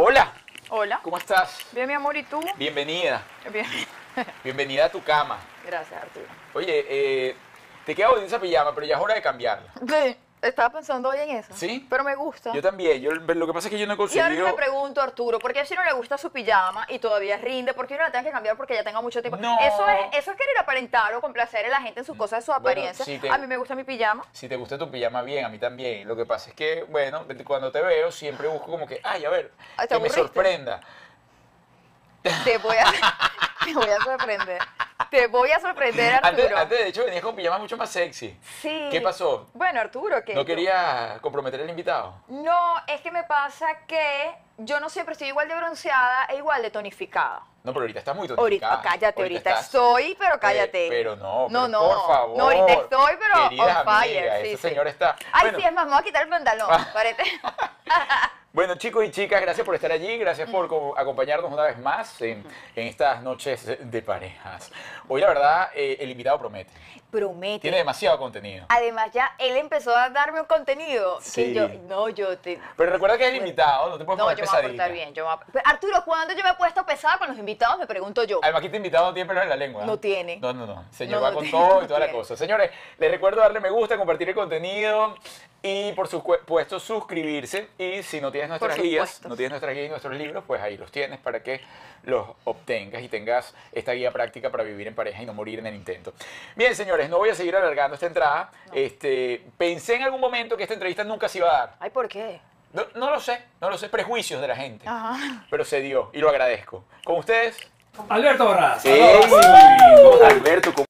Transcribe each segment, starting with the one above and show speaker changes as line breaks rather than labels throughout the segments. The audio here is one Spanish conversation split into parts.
Hola,
Hola.
¿cómo estás?
Bien, mi amor, ¿y tú?
Bienvenida.
Bien.
Bienvenida a tu cama.
Gracias, Arturo.
Oye, eh, te queda bonita esa pijama, pero ya es hora de cambiarla.
Sí, estaba pensando hoy en eso.
¿Sí?
Pero me gusta.
Yo también. Yo, lo que pasa es que yo no he
Y ahora yo
conseguido...
me pregunto, Arturo, ¿por qué si no le gusta su pijama y todavía rinde? ¿Por qué no la tengo que cambiar porque ya tenga mucho tiempo?
No.
Eso es, eso es querer aparentar o complacer a la gente en sus cosas, en su
Bueno,
apariencia.
te-
A mí me gusta mi pijama.
Si te gusta tu pijama, bien, a mí también. Lo que pasa es que, bueno, cuando te veo siempre busco como que, ay, a ver,
Ay, ¿te
que me sorprenda.
Te voy a, te voy a sorprender. Te voy a sorprender, Arturo.
Antes, antes, de hecho, venías con pijamas mucho más sexy.
Sí.
¿Qué pasó?
Bueno, Arturo, que
¿No quería comprometer al invitado?
No, es que me pasa que yo no siempre estoy igual de bronceada e igual de tonificada.
No, pero ahorita estás muy tonificada.
Ahorita, cállate, ahorita, estoy, pero cállate.
Eh, pero no,
no,
pero
no.
por favor.
No, ahorita estoy, pero on fire.
amigas,
sí,
ese
sí.
señor está...
Ay,
Bueno,
sí, es más, me voy a quitar el pantalón. Parece.
Bueno, chicos y chicas, gracias por estar allí, gracias por co- acompañarnos una vez más en, en estas noches de parejas. Hoy, la verdad, eh, el invitado promete.
Promete.
Tiene demasiado contenido.
Además, ya él empezó a darme un contenido
Sí.
que yo. No, yo te.
Pero recuerda que es el invitado, no te puedes
No,
poner
yo me voy a
pesadita.
portar bien. Yo me Arturo, ¿cuándo yo me he puesto pesada con los invitados? Me pregunto yo.
Además, aquí te invitado no tiene pelos en la lengua.
No tiene.
No, no, no. Señor
No,
va
no
con
tiene,
todo y toda la cosa. Señores, les recuerdo darle me gusta, compartir el contenido y por supuesto suscribirse. Y si no tienes nuestras guías, no tienes nuestras guías y nuestros libros, pues ahí los tienes para que los obtengas y tengas esta guía práctica para vivir en pareja y no morir en el intento. Bien, señores, no voy a seguir alargando esta entrada. Este, pensé en algún momento que esta entrevista nunca se iba a dar.
Ay, ¿por qué?
No, no lo sé, no lo sé, prejuicios de la gente.
Ajá.
Pero se dio y lo agradezco. ¿Con ustedes?
Alberto Barras.
Sí. Alberto, ¿cómo-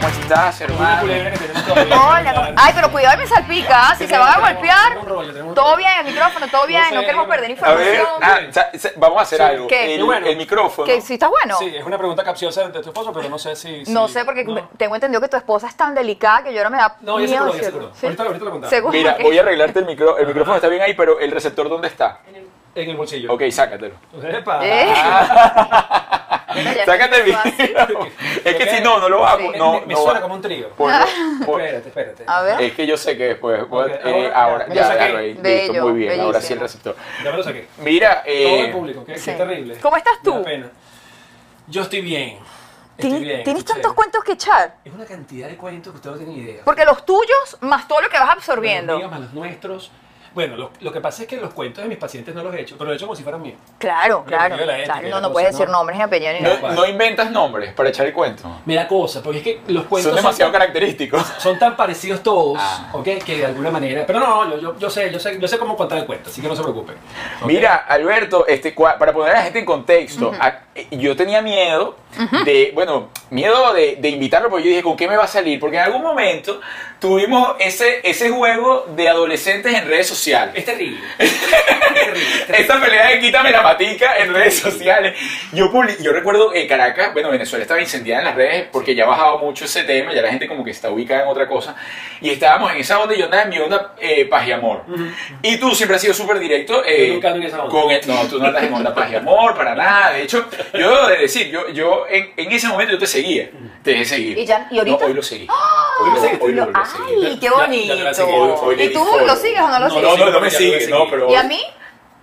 ¿Cómo estás, hermano?
culebra que tenemos todavía.
Hola, ¿cómo- Ay, pero cuidado me salpica. Si se van a golpear, todo bien, el micrófono, todo bien. No queremos perder
A ver,
información.
ah, sa- vamos a hacer
Sí.
algo.
¿Qué?
El,
Bueno.
el micrófono.
Que si está bueno.
Sí, es una pregunta capciosa de tu esposo, pero no sé si.
No sé, porque
no.
tengo entendido que tu esposa es tan delicada que yo ahora me da
No, ya ya seguro.
¿Sí?
Ahorita, ahorita lo contamos.
Seguro.
Mira,
que-
voy a arreglarte el micro. El micrófono está bien ahí, pero el receptor, ¿dónde está?
En el bolsillo.
Ok, sácatelo.
Epa.
¿Eh?
Sácate el. Es que si no, no lo hago. No,
me, me
no
suena
va.
como un trío.
Por- por-
Espérate, espérate.
A ver.
Es que yo sé que después, pues, eh,
ahora
ahora,
ya,
ya,
me lo saqué.
ya, ahí,
Bello,
listo, muy bien, ahora sí el receptor.
Ya me lo saqué.
Mira,
Todo
eh,
el público, qué, qué
Sí.
terrible.
¿Cómo estás tú?
pena. Yo estoy bien. Estoy
¿Tien-
bien.
¿Tienes tantos cuentos que echar?
Es una cantidad de cuentos que usted no tiene idea.
Porque los tuyos, más todo lo que vas
Los
absorbiendo.
míos más los nuestros. Bueno, lo, lo que pasa es que los cuentos de mis pacientes no los he hecho, pero lo he hecho como si fueran míos.
Claro, claro.
ética
claro. No, no puedes
¿no?
decir nombres ni apellidos ni
no,
nada.
no inventas nombres para echar el cuento.
Me da cosa, porque es que los cuentos
Son demasiado característicos.
son tan parecidos todos,
Ah.
¿ok? Que de alguna manera. Pero no, yo, yo, yo sé, yo sé, yo sé cómo contar el cuento, así que no se preocupen.
Mira, Alberto, este, cua- para poner a la gente en contexto, a- eh, yo tenía miedo de, bueno, miedo de, de invitarlo, porque yo dije, ¿con qué me va a salir? Porque en algún momento tuvimos ese, ese juego de adolescentes en redes sociales.
Es terrible. es terrible. es terrible.
Esta pelea de quítame la matica en redes sociales. Yo, yo recuerdo que Caracas, bueno, Venezuela estaba incendiada en las redes porque ya bajaba mucho ese tema, ya la gente como que está ubicada en otra cosa. Y estábamos en esa onda, y yo andaba en mi onda eh, paz y amor. Y tú siempre has sido súper directo. eh,
Yo nunca ando en esa onda.
con el- no, tú no andas en onda paz y amor, para nada. De hecho, yo debo de decir, yo, yo en, en ese momento yo te seguía. Te dejé seguir.
¿Y ya- y ahorita?
No, hoy lo seguí. Hoy lo, hoy lo
Lo-. Ay, qué
Ya- ya te
bonito.
Hoy- hoy
¿Y tú lo sigues o no lo
No,
sigues?
No, no, no me sigue, no, pero...
¿Y a mí?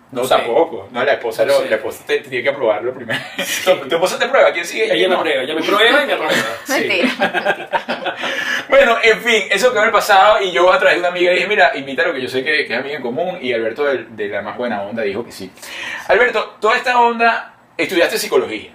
No,
No sé.
tampoco. No, la esposa,
No
lo- la esposa te, te tiene que aprobarlo primero. ¿Tu, tu esposa te prueba? ¿Quién sigue?
Ella
¿Quién
me prueba, ella me prueba y me aprueba.
Mentira.
Bueno, en fin, eso quedó en el pasado y yo a través de una amiga dije, mira, invítalo que yo sé que, que es amiga en común y Alberto de, de la más buena onda dijo que sí. Alberto, toda esta onda, estudiaste psicología.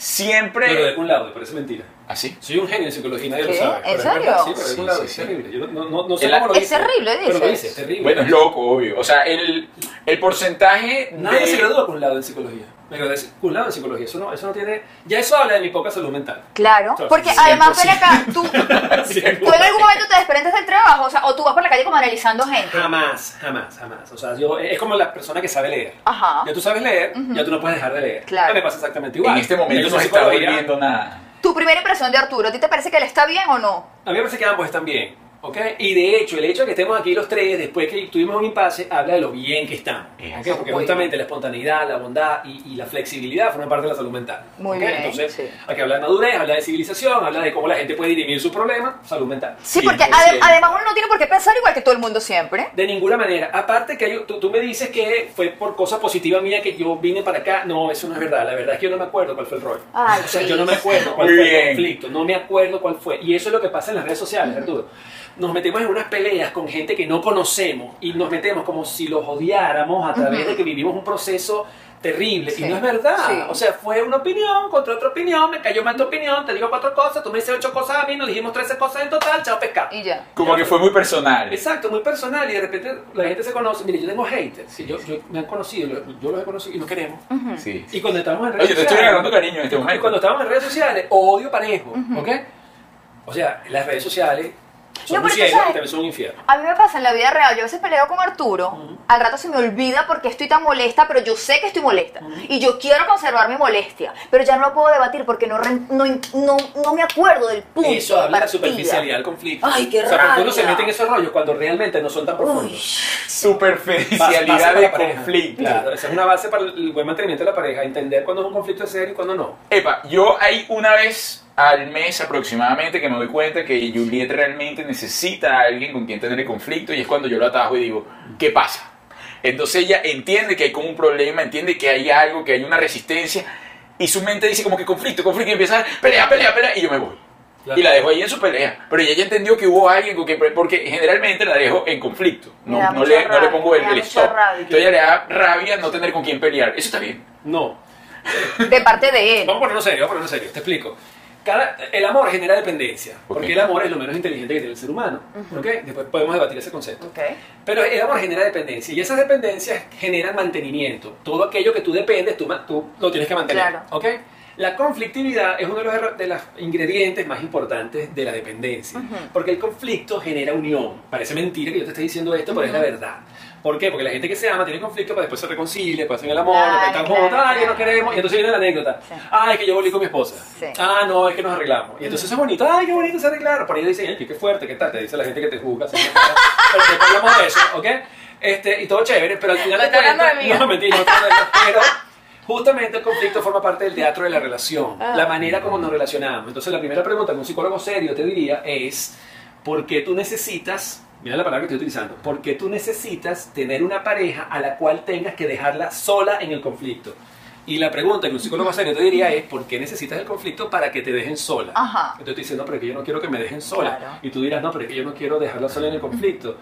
Siempre...
Pero de un lado, me parece mentira.
¿Así?
Soy un genio en psicología y nadie
¿Qué?
lo sabe.
¿En
Pero es
serio?
verdad, Sí, pero de
Sí,
un lado
sí,
es
sí.
terrible. Yo no, no, no sé
El-
cómo lo
Es
dice.
terrible,
Pero lo dice, es terrible.
Bueno, es loco, obvio. O sea, el, el porcentaje
Nadie
de...
se gradúa con un lado en psicología. Me gradué con un lado en psicología. Eso no, eso no tiene. Ya eso habla de mi poca salud mental.
Claro,
Claro,
porque
100%.
además ven acá, tú, tú en algún momento te desprendes del trabajo, o sea, o tú vas por la calle como analizando gente.
Jamás, jamás, jamás. O sea, yo, es como la persona que sabe leer.
Ajá.
Ya tú sabes leer, ya tú no puedes dejar de leer.
Claro.
Me pasa exactamente igual.
En este momento
Yo
no está volviendo nada.
Tu primera impresión de Arturo, ¿a ti te parece que él está bien o no?
A mí me parece que ambos están bien. ¿Ok? Y de hecho, el hecho de que estemos aquí los tres, después que tuvimos un impasse, habla de lo bien que estamos.
Eso.
¿ok? Porque justamente la espontaneidad, la bondad y, y la flexibilidad forman parte de la salud mental.
Muy
¿ok?
bien,
Entonces,
sí.
aquí habla de madurez, habla de civilización, habla de cómo la gente puede dirimir sus problemas, salud mental.
Sí, porque
100%.
ade- además uno no tiene por qué pensar igual que todo el mundo siempre.
De ninguna manera. Aparte que hay- tú, tú me dices que fue por cosa positiva mía que yo vine para acá. No, eso no es verdad. La verdad es que yo no me acuerdo cuál fue el rollo.
Ay,
o sea,
sí.
yo no me acuerdo cuál
Muy
fue
bien.
el conflicto. No me acuerdo cuál fue. Y eso es lo que pasa en las redes sociales, Arturo. Nos metemos en unas peleas con gente que no conocemos y nos metemos como si los odiáramos a través de que vivimos un proceso terrible.
Sí,
Y no es verdad.
sí.
O sea, fue una opinión contra otra opinión. Me cayó mal tu opinión. Te digo cuatro cosas. Tú me dices ocho cosas a mí. Nos dijimos trece cosas en total. Chao, pescado.
Y ya.
Como que fue muy personal.
Exacto, muy personal y de repente la gente se conoce. Mire, yo tengo haters, sí, yo, yo- me han conocido, yo, yo los he conocido y no queremos.
Sí.
Y cuando estamos en redes
Oye, te estoy
sociales.
agarrando cariño en este
y
momento.
cuando estamos en redes sociales, odio parejo, ¿ok? O sea, las redes sociales son
No,
un cielo
sabes-
también son un infierno.
A mí me pasa en la vida real, yo a veces peleo con Arturo, al rato se me olvida porque estoy tan molesta, pero yo sé que estoy molesta. Y yo quiero conservar mi molestia, pero ya no lo puedo debatir porque no, no, no, no me acuerdo del punto.
Eso habla de superficialidad del conflicto.
Ay, qué
O sea, porque uno se
rabia.
mete en esos rollos cuando realmente no son tan profundos.
Uy,
Superficialidad
Base para
de
la pareja.
conflicto.
Claro, esa es una base para el buen mantenimiento de la pareja, entender cuándo es un conflicto serio y cuándo no.
Epa, yo hay una vez al mes aproximadamente que me doy cuenta que Juliet realmente necesita a alguien con quien tener el conflicto y es cuando yo lo atajo y digo, ¿qué pasa? Entonces ella entiende que hay como un problema, entiende que hay algo, que hay una resistencia y su mente dice como que conflicto, conflicto y empieza a pelea, pelea, pelea y yo me voy.
Claro.
Y la dejo ahí en su pelea. Pero ella ya entendió que hubo alguien con que... Porque generalmente la dejo en conflicto. No, no, le, no le
rabia,
pongo el, el stop.
rabia.
Entonces ella le da rabia no tener con quién pelear. Eso está bien.
No.
de parte de él.
Vamos a ponerlo serio, vamos a ponerlo serio, te explico. Cada, el amor genera dependencia, porque el amor es lo menos inteligente que tiene el ser humano. ¿ok? Después podemos debatir ese concepto.
Ok.
Pero el amor genera dependencia y esas dependencias generan mantenimiento. Todo aquello que tú dependes, tú, lo tienes que mantener.
Claro.
¿ok? La conflictividad es uno de los, erro- de los ingredientes más importantes de la dependencia. Porque el conflicto genera unión. Parece mentira que yo te esté diciendo esto, pero es la verdad. ¿Por qué? Porque la gente que se ama tiene conflicto para después se reconcilia, después hacen el amor,
Claro,
después están
claro,
juntos, ay, que
claro.
nos queremos. Y entonces viene la anécdota.
Sí.
Ay, que yo volví con mi esposa.
Sí.
Ah, no, es que nos arreglamos. Y entonces eso es bonito. Ay, qué bonito se arreglaron. Por ahí dicen, ay, qué fuerte, qué tal. Te dice la gente que te juzga. pero después hablamos de eso, ¿ok? Este, y todo chévere, pero al final de cuentas-. No, mentira, no pero justamente el conflicto forma parte del teatro de la relación.
Ah.
La manera como nos relacionamos. Entonces la primera pregunta que un psicólogo serio te diría es, ¿por qué tú necesitas... Mira la palabra que estoy utilizando. ¿Por qué tú necesitas tener una pareja a la cual tengas que dejarla sola en el conflicto? Y la pregunta que un psicólogo serio te diría es, ¿por qué necesitas el conflicto para que te dejen sola?
Ajá.
Entonces te dicen, no, pero es que yo no quiero que me dejen sola.
Claro.
Y tú dirás, no, pero es que yo no quiero dejarla sola en el conflicto.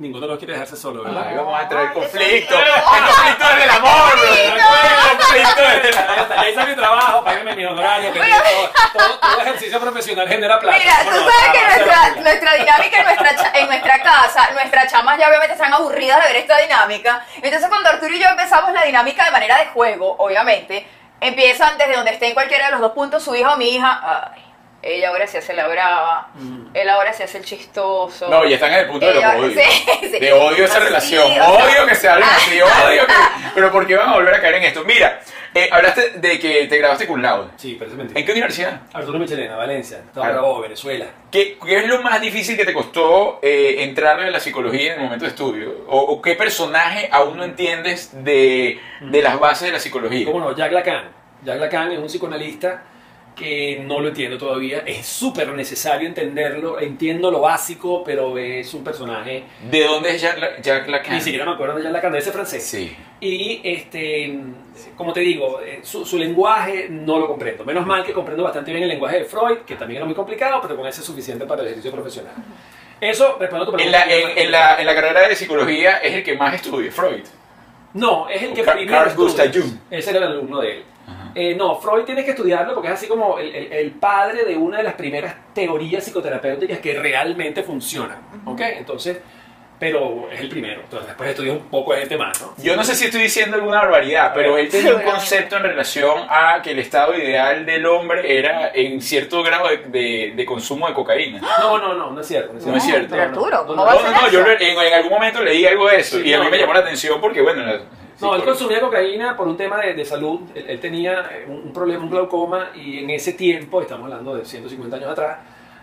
Ninguno de los quiere dejarse solo, ¿verdad?
Ay, vamos a traer
Ay,
conflicto. El conflicto es del amor. El conflicto es del amor.
Ya hice mi trabajo, págame mi honorario, que todo, todo, todo ejercicio profesional genera plata.
Mira, tú sabes que nuestra, nuestra dinámica en nuestra, cha- en nuestra casa, nuestras chamas ya obviamente están aburridas de ver esta dinámica. Entonces cuando Arturo y yo empezamos la dinámica de manera de juego, obviamente, empiezan desde donde esté en cualquiera de los dos puntos su hijo o mi hija. Ay, ella ahora se hace la brava, él ahora se hace el chistoso.
No, ya están en el punto de los odios.
sí, sí.
De odio esa
Así,
relación.
o sea-
Odio que se hablen así. Odio que... Pero ¿por qué van a volver a caer en esto? Mira, eh, hablaste de que te grabaste con laude.
Sí, mentira.
¿En qué universidad?
Arturo Michelena, Valencia,
Claro.
Cabo, Venezuela.
¿Qué, qué es lo más difícil que te costó eh, entrarle a la psicología en el momento de estudio? ¿O, o qué personaje aún no entiendes de, de las bases de la psicología?
¿Cómo no? Jack Lacan. Jack Lacan es un psicoanalista que no lo entiendo todavía. Es súper necesario entenderlo. Entiendo lo básico, pero es un personaje...
¿De dónde es Jack, La- Jack Lacan?
Ni siquiera me acuerdo de Jack Lacan, de ese francés.
Sí.
Y, este, como te digo, eh, su, su lenguaje no lo comprendo. Menos mal que comprendo bastante bien el lenguaje de Freud, que también era muy complicado, pero con ese es suficiente para el ejercicio profesional. Eso, respondo a tu
En
pregunta.
la, en, en la, en la carrera de psicología es el que más estudia, Freud.
No, es el que
Car-
primero
Carl Gustav. Jung.
Ese era el alumno de él. Eh, no, Freud tienes que estudiarlo porque es así como el, el- el padre de una de las primeras teorías psicoterapéuticas que realmente funcionan. ¿Ok? Entonces, pero es el primero. Entonces, después estudias un poco de gente más, ¿no?
Yo no sé si estoy diciendo alguna barbaridad, pero él tenía un concepto en relación a que el estado ideal del hombre era en cierto grado de, de- de consumo de cocaína.
No, no, no, no es cierto.
No es cierto.
Pero Arturo, ¿cómo
no,
No, no, no, yo en, en algún momento leí algo de eso
Sí,
y a mí me llamó la atención porque, bueno,
No, él consumía cocaína por un tema de, de salud. Él, él tenía eh, un, un problema, un glaucoma, y en ese tiempo, estamos hablando de 150 años atrás,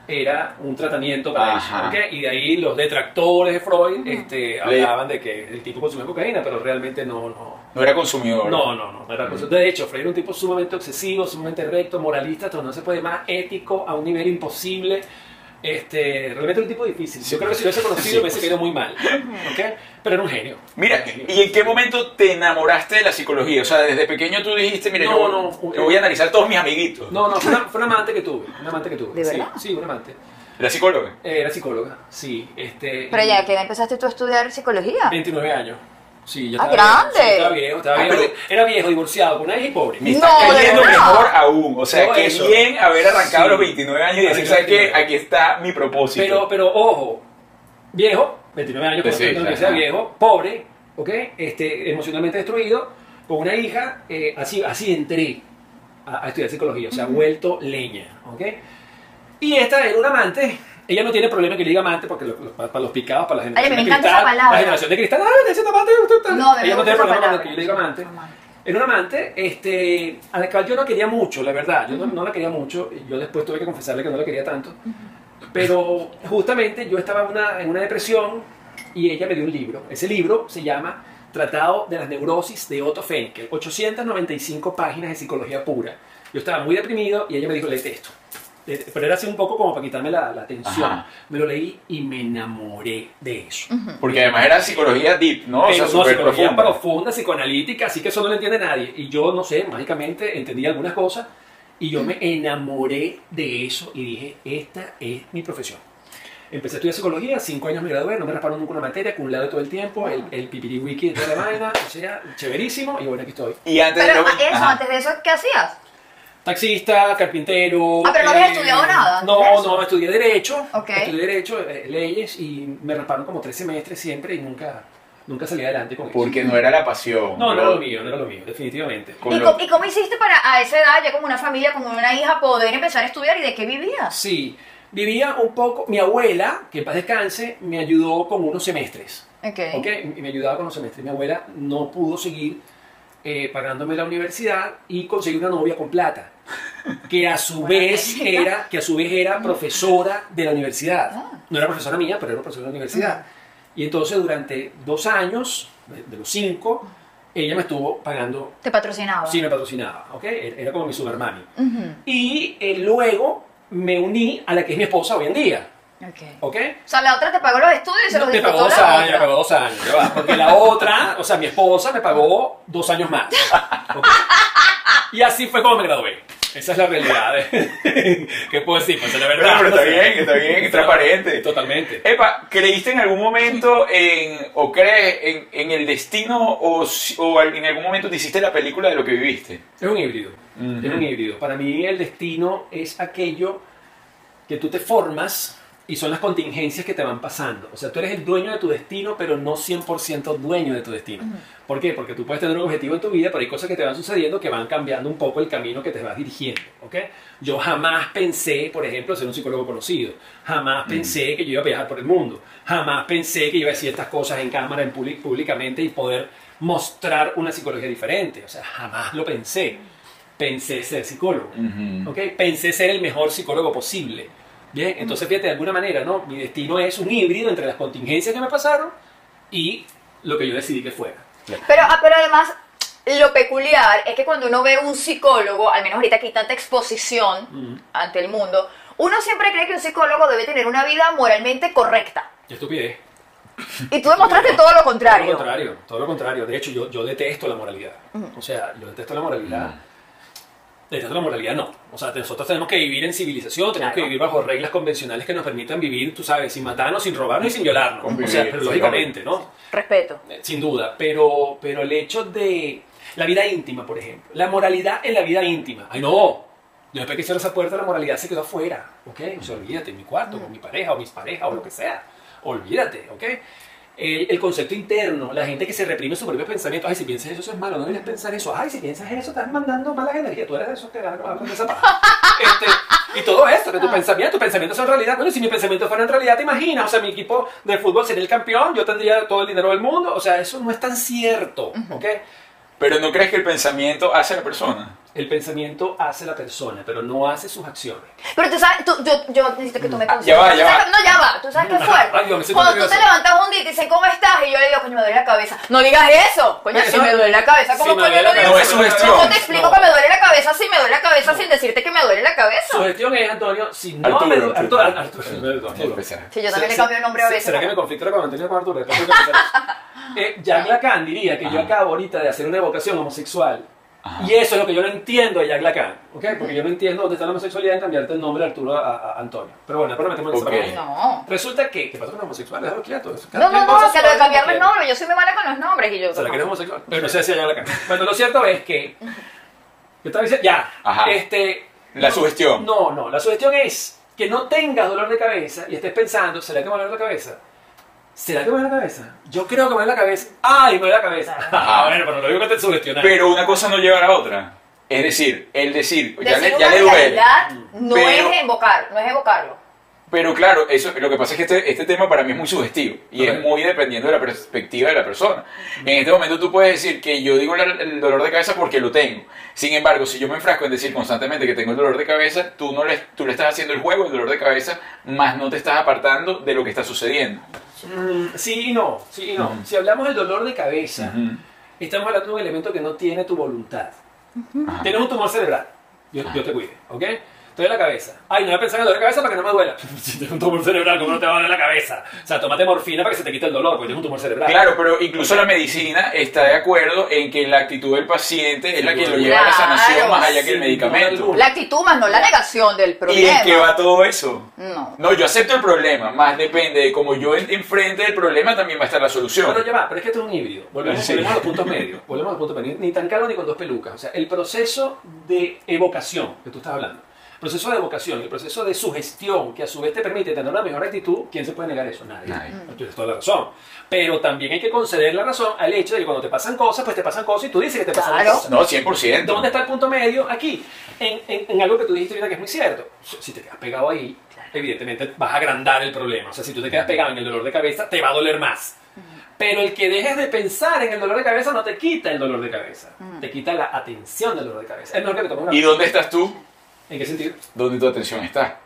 era un tratamiento para eso. ¿ok? Y de ahí los detractores de Freud este, hablaban de que el tipo consumía cocaína, pero realmente no, no.
No era consumidor.
No, no, no, no era cosa. De hecho, Freud era un tipo sumamente obsesivo, sumamente recto, moralista, todo no se puede más, ético, a un nivel imposible. Este, realmente era un tipo difícil. Yo creo que si lo hubiese conocido
Sí,
me hubiese caído muy mal. ¿ok? Pero era un genio.
Mira,
Un genio.
¿y en qué momento te enamoraste de la psicología? O sea, desde pequeño tú dijiste, mira,
No,
yo,
no,
yo voy a analizar todos mis amiguitos.
No, no, fue una, fue una amante que tuve. Una amante que tuve.
¿De
sí,
verdad?
Sí, una amante.
¿La psicóloga?
Eh, Era psicóloga, sí. Este,
Pero ya, ¿qué edad empezaste tú a estudiar psicología?
29 años. Sí, yo
Ah,
estaba
grande.
Viejo, sí, estaba viejo, estaba
Ah,
viejo.
pero-
Era viejo, divorciado, con una hija y pobre.
Me
No,
está cayendo
de verdad.
mejor aún. O sea, qué
eso.
bien haber arrancado
Sí.
los 29 años y decir, ¿sabes qué?
29.
Aquí está mi propósito.
Pero, pero ojo, viejo, 29 años,
Sí,
con
sí, claro.
universidad viejo, pobre, ¿ok? Este, emocionalmente destruido, con una hija, eh, así, así entré a, a estudiar psicología, o sea, vuelto leña, ¿ok? Y esta era una amante, ella no tiene problema que le diga amante, porque lo- lo- para, los picados, para la generación
me
de
encanta
cristal,
esa palabra.
la generación de cristal, ¡ay, te amante! usted tal".
No,
ella no tiene problema con que yo le diga amante. Era una amante este, a la cual yo no quería mucho, la verdad. Yo no, no la quería mucho. y Yo después tuve que confesarle que no la quería tanto. Pero justamente yo estaba en una, en una depresión y ella me dio un libro. Ese libro se llama Tratado de las Neurosis de Otto Fenkel. 895 páginas de psicología pura. Yo estaba muy deprimido y ella me dijo, léete esto. Pero era así un poco como para quitarme la, la tensión.
Ajá.
Me lo leí y me enamoré de eso.
Porque además era psicología deep, ¿no? O sea,
Pero no,
súper
psicología
profunda.
profunda, psicoanalítica, así que eso no lo entiende nadie. Y yo, no sé, mágicamente entendí algunas cosas y yo me enamoré de eso y dije, esta es mi profesión. Empecé a estudiar psicología, cinco años me gradué, no me rasparon nunca una materia, con un lado todo el tiempo, el, el pipiri wiki de toda la vaina, o sea, chéverísimo, y bueno, aquí estoy.
Y antes
Pero
de
a- eso,
Ajá.
antes de eso, ¿qué hacías?
Taxista, carpintero.
Ah, pero no habías estudiado nada
No, no, estudié Derecho.
Ok.
Estudié Derecho, eh, leyes, y me rasparon como tres semestres siempre y nunca, nunca salí adelante con eso.
Porque no era la pasión.
No, no era lo mío, no era lo mío, definitivamente.
¿Y,
lo-
y cómo hiciste para a esa edad, ya como una familia, como una hija, poder empezar a estudiar y de qué vivías?
Sí, vivía un poco, mi abuela, que en paz descanse, me ayudó con unos semestres.
Ok.
¿Ok? Y me ayudaba con los semestres. Mi abuela no pudo seguir eh, pagándome la universidad y conseguí una novia con plata. Que a su vez era, que a su vez era profesora de la universidad.
Ah.
No era profesora mía, pero era profesora de la universidad. Y entonces durante dos años, de, los cinco, ella me estuvo pagando,
Te patrocinaba.
sí me patrocinaba, ¿ok? Era era como mi supermami.
Ujú.
Y eh, luego me uní a la que es mi esposa hoy en día,
Ok.
¿ok?
O sea, la otra te pagó los estudios y se los
me pagó dos
la
años, me pagó dos años, porque la otra, o sea, mi esposa me pagó dos años más. ¿ok? Y así fue como me gradué. Esa es la realidad. ¿Qué puedo decir? Pues es la
Pero,
verdad.
pero está bien, está bien, es transparente.
Totalmente.
Epa, ¿creíste en algún momento en, o crees en, en el destino o, o en algún momento te hiciste la película de lo que viviste?
Es un híbrido.
Ujú.
Es un híbrido. Para mí el destino es aquello que tú te formas y son las contingencias que te van pasando. O sea, tú eres el dueño de tu destino, pero no 100% dueño de tu destino. ¿Por qué? Porque tú puedes tener un objetivo en tu vida, pero hay cosas que te van sucediendo que van cambiando un poco el camino que te vas dirigiendo. ¿ok? Yo jamás pensé, por ejemplo, ser un psicólogo conocido. Jamás pensé que yo iba a viajar por el mundo. Jamás pensé que yo iba a decir estas cosas en cámara, en public- públicamente y poder mostrar una psicología diferente. O sea, jamás lo pensé. Pensé ser psicólogo.
Ujú.
¿ok? Pensé ser el mejor psicólogo posible. Bien, entonces fíjate, de alguna manera, ¿no? Mi destino es un híbrido entre las contingencias que me pasaron y lo que yo decidí que fuera.
Pero, ah, pero además, lo peculiar es que cuando uno ve un psicólogo, al menos ahorita que hay tanta exposición
Mm.
ante el mundo, uno siempre cree que un psicólogo debe tener una vida moralmente correcta.
Qué estupidez.
Y tú demostraste todo lo
Todo
contrario.
lo contrario, todo lo contrario. De hecho, yo, yo detesto la moralidad. O sea, yo detesto la moralidad. Detesto la moralidad, no. O sea, nosotros tenemos que vivir en civilización, tenemos
Claro.
que vivir bajo reglas convencionales que nos permitan vivir, tú sabes, sin matarnos, sin robarnos y sin violarnos.
Convivir,
o sea, pero lógicamente, ¿no?
Respeto.
Eh, Sin duda, pero, pero el hecho de la vida íntima, por ejemplo, la moralidad en la vida íntima. Ay, no, después que cierro esa puerta, la moralidad se quedó afuera, ¿ok? O sea, olvídate, en mi cuarto, con mi pareja o mis parejas o lo que sea, olvídate, ¿ok? El, el concepto interno, la gente que se reprime su propio pensamiento, ay, si piensas eso, eso es malo, no deberías pensar eso, ay, si piensas eso, estás mandando malas energías, tú eres de esos que van con esa paja. Este, y todo esto, que tu pensamiento, tus pensamientos son realidad. Bueno, si mi pensamiento fuera en realidad, te imaginas, o sea, mi equipo de fútbol sería el campeón, yo tendría todo el dinero del mundo, o sea, eso no es tan cierto, ¿ok?
Pero no crees que el pensamiento hace a la persona.
El pensamiento hace la persona, pero no hace sus acciones.
Pero tú sabes, tú- yo, yo necesito que tú me
Ah, ya va,
¿Tú
ya va.
No, ya va. ¿Tú sabes qué fue?
Ay, Dios,
Cuando tú te levantas un día y te dicen, ¿cómo estás? Y yo le digo, coño, me duele la cabeza. No digas eso. Coño, si
no-
me duele la cabeza,
si
¿cómo
me
coño
duele
lo
la
digo?
cabeza, No, es sugestión.
¿Cómo te explico
No.
que me duele la cabeza si me duele la cabeza sin decirte que me duele la cabeza?
Su gestión es, Antonio, si no
Arturo,
me
Arturo.
Arturo, Arturo, Arturo,
Arturo.
Arturo.
Empezar.
Sí, yo también le cambio el nombre a veces.
¿Será que me conflicto con Antonio con Arturo? Jack Lacan diría que yo acabo ahorita de hacer una evocación homosexual.
Ajá.
Y eso es lo que yo no entiendo de Jack Lacan. ¿ok? Porque yo no entiendo dónde está la homosexualidad en cambiarte el nombre de Arturo a, Antonio. Pero bueno, después nos metemos en esa
Ok.
parte.
No.
Resulta que. ¿Qué pasa con los homosexuales? Déjalo quieto.
No, no, no, que lo de
suave
cambiarme el nombre, yo soy muy mala con los nombres y yo...
quiera. ¿Será que eres homosexual? Pero no sé si Jack Lacan. Bueno, lo cierto es que. Yo estaba diciendo. Ya.
Ajá.
Este.
La
no-
sugestión.
No, no. La sugestión es que no tengas dolor de cabeza y estés pensando, ¿será que me duele la cabeza? ¿Será que me duele la cabeza? Yo creo que me duele la cabeza. ¡Ay, me duele la cabeza! Ah, bueno, pero no lo digo que te sugestionar.
Pero una cosa no lleva a la otra. Es decir, el decir, ya
Decir
le, ya
una
le duele.
realidad no
Pero-
es invocar, no es evocarlo.
Pero claro, eso, lo que pasa es que este, este tema para mí es muy sugestivo y
Ok.
es muy dependiendo de la perspectiva de la persona. En este momento tú puedes decir que yo digo la- el dolor de cabeza porque lo tengo. Sin embargo, si yo me enfrasco en decir constantemente que tengo el dolor de cabeza, tú, no le, tú le estás haciendo el juego el dolor de cabeza, más no te estás apartando de lo que está sucediendo.
Mm, sí y no, sí y no.
Ujú.
Si hablamos del dolor de cabeza,
Ujú.
estamos hablando de un elemento que no tiene tu voluntad. Tienes un tumor cerebral. Yo, yo te cuide, ¿ok? Estoy en la cabeza. Ay, no voy a pensar en el dolor de cabeza para que no me duela. Si tienes un tumor cerebral, ¿cómo no te va a doler la cabeza? O sea, tómate morfina para que se te quite el dolor, porque tienes un tumor cerebral.
Claro, pero incluso la medicina está de acuerdo en que la actitud del paciente es la que lo lleva a la sanación más allá que el medicamento.
La actitud más no la negación del
¿Y
problema.
en qué va todo eso?
No.
No, yo acepto el problema, más depende de cómo yo en- enfrente del problema también va a estar la solución.
Pero ya va, pero es que esto es un híbrido. Volvemos,
Sí.
volvemos a los puntos medios. Volvemos a los puntos medios. Ni tan calvo ni con dos pelucas. O sea, el proceso de evocación que tú estás hablando. El proceso de evocación, el proceso de sugestión, que a su vez te permite tener una mejor actitud, ¿quién se puede negar eso? Nadie.
Nadie.
Tienes toda la razón. Pero también hay que conceder la razón al hecho de que cuando te pasan cosas, pues te pasan cosas y tú dices que te pasan
Claro.
cosas.
No, 100%.
¿Dónde está el punto medio? Aquí, en, en- en algo que tú dijiste ahorita que es muy cierto. Si te quedas pegado ahí, evidentemente vas a agrandar el problema. O sea, si tú te quedas pegado en el dolor de cabeza, te va a doler más. Pero el que dejes de pensar en el dolor de cabeza no te quita el dolor de cabeza. Te quita la atención del dolor de cabeza. Es mejor que te.
¿Y dónde estás tú?
¿En qué sentido?
¿Dónde tu atención está?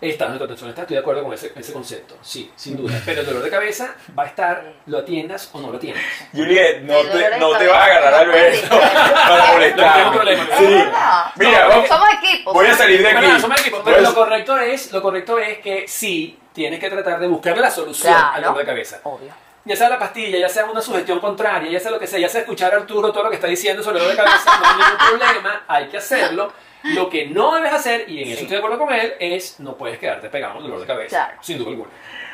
Está donde tu atención está, estoy de acuerdo con ese, ese concepto. Sí, sin duda. Pero el dolor de cabeza va a estar, lo atiendas o no lo atiendas.
Juliet, no
El dolor
te,
de
no te
cabeza.
vas a agarrar a Alberto para
No
molestar.
tengo problema.
Es
Sí.
verdad.
Mira,
No,
vamos-
Somos equipos.
voy a salir de
Bueno,
aquí.
no, somos equipos, pero
Pues-
lo correcto es, lo correcto es que sí tienes que tratar de buscar la solución
Claro.
al dolor de cabeza.
Obvio.
Ya sea la pastilla, ya sea una sugestión contraria, ya sea lo que sea, ya sea escuchar a Arturo todo lo que está diciendo sobre el dolor de cabeza, no hay ningún problema, hay que hacerlo. Lo que no debes hacer, y en eso estoy de acuerdo con él, es no puedes quedarte pegado en el dolor de cabeza.
Claro.
Sin duda alguna.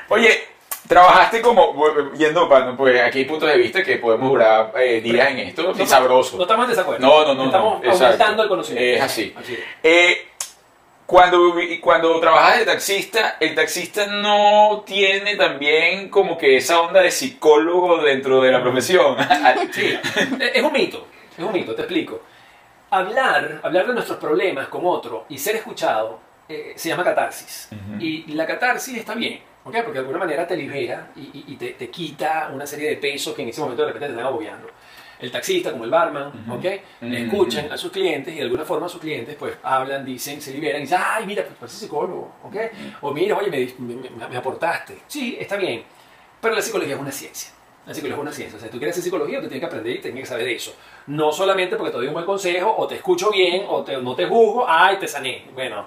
Oye, trabajaste como, yendo para, pues aquí hay puntos de vista que podemos durar eh, días en esto, y
No-
sabroso.
No estamos en desacuerdo.
No, no, no,
Estamos
no, exacto.
aumentando el conocimiento.
Es así.
es.
Eh, cuando, cuando trabajas de taxista, el taxista no tiene también como que esa onda de psicólogo dentro de la profesión.
Sí, es un mito, es un mito, te explico. Hablar, hablar de nuestros problemas con otro y ser escuchado eh, se llama catarsis.
Ujú.
Y la catarsis está bien, ¿ok? Porque de alguna manera te libera y, y- y te, te quita una serie de pesos que en ese momento de repente te están agobiando. El taxista, como el barman,
Ujú.
¿ok?
Ujú.
Escuchan a sus clientes y de alguna forma sus clientes pues hablan, dicen, se liberan y dicen, ay, mira, pues parece psicólogo, ¿ok? O mira, oye, me, me- me- me aportaste. Sí, está bien. Pero la psicología es una ciencia. La psicología es una ciencia. O sea, tú quieres hacer psicología, tú tienes que aprender y tienes que saber eso. No solamente porque te doy un buen consejo, o te escucho bien, o te- no te juzgo, ay, te sané. Bueno,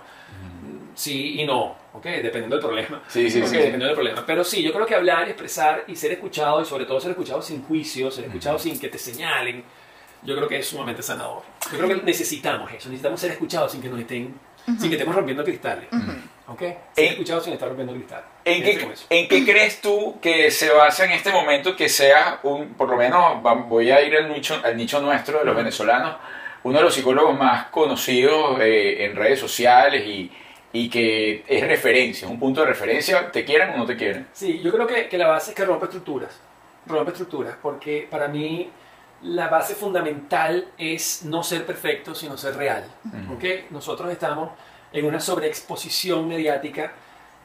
sí y no, ¿ok? Dependiendo del problema.
Sí, sí, sí.
Dependiendo del problema. Pero sí, yo creo que hablar, expresar y ser escuchado, y sobre todo ser escuchado sin juicio, ser escuchado sin que te señalen, yo creo que es sumamente sanador. Yo creo que necesitamos eso, necesitamos ser escuchados sin que nos estén, sin que estemos rompiendo cristales. ¿Ok? Ser
En-
escuchados sin estar rompiendo cristales.
¿En
eso.
¿En qué crees tú que se basa en este momento que sea un, por lo menos voy a ir al nicho, al nicho nuestro de los venezolanos, uno de los psicólogos más conocidos eh, en redes sociales y, y que es referencia, es un punto de referencia, te quieran o no te quieran?
Sí, yo creo que, que la base es que rompe estructuras. Rompe estructuras, porque para mí la base fundamental es no ser perfecto, sino ser real. ¿ok? Nosotros estamos en una sobreexposición mediática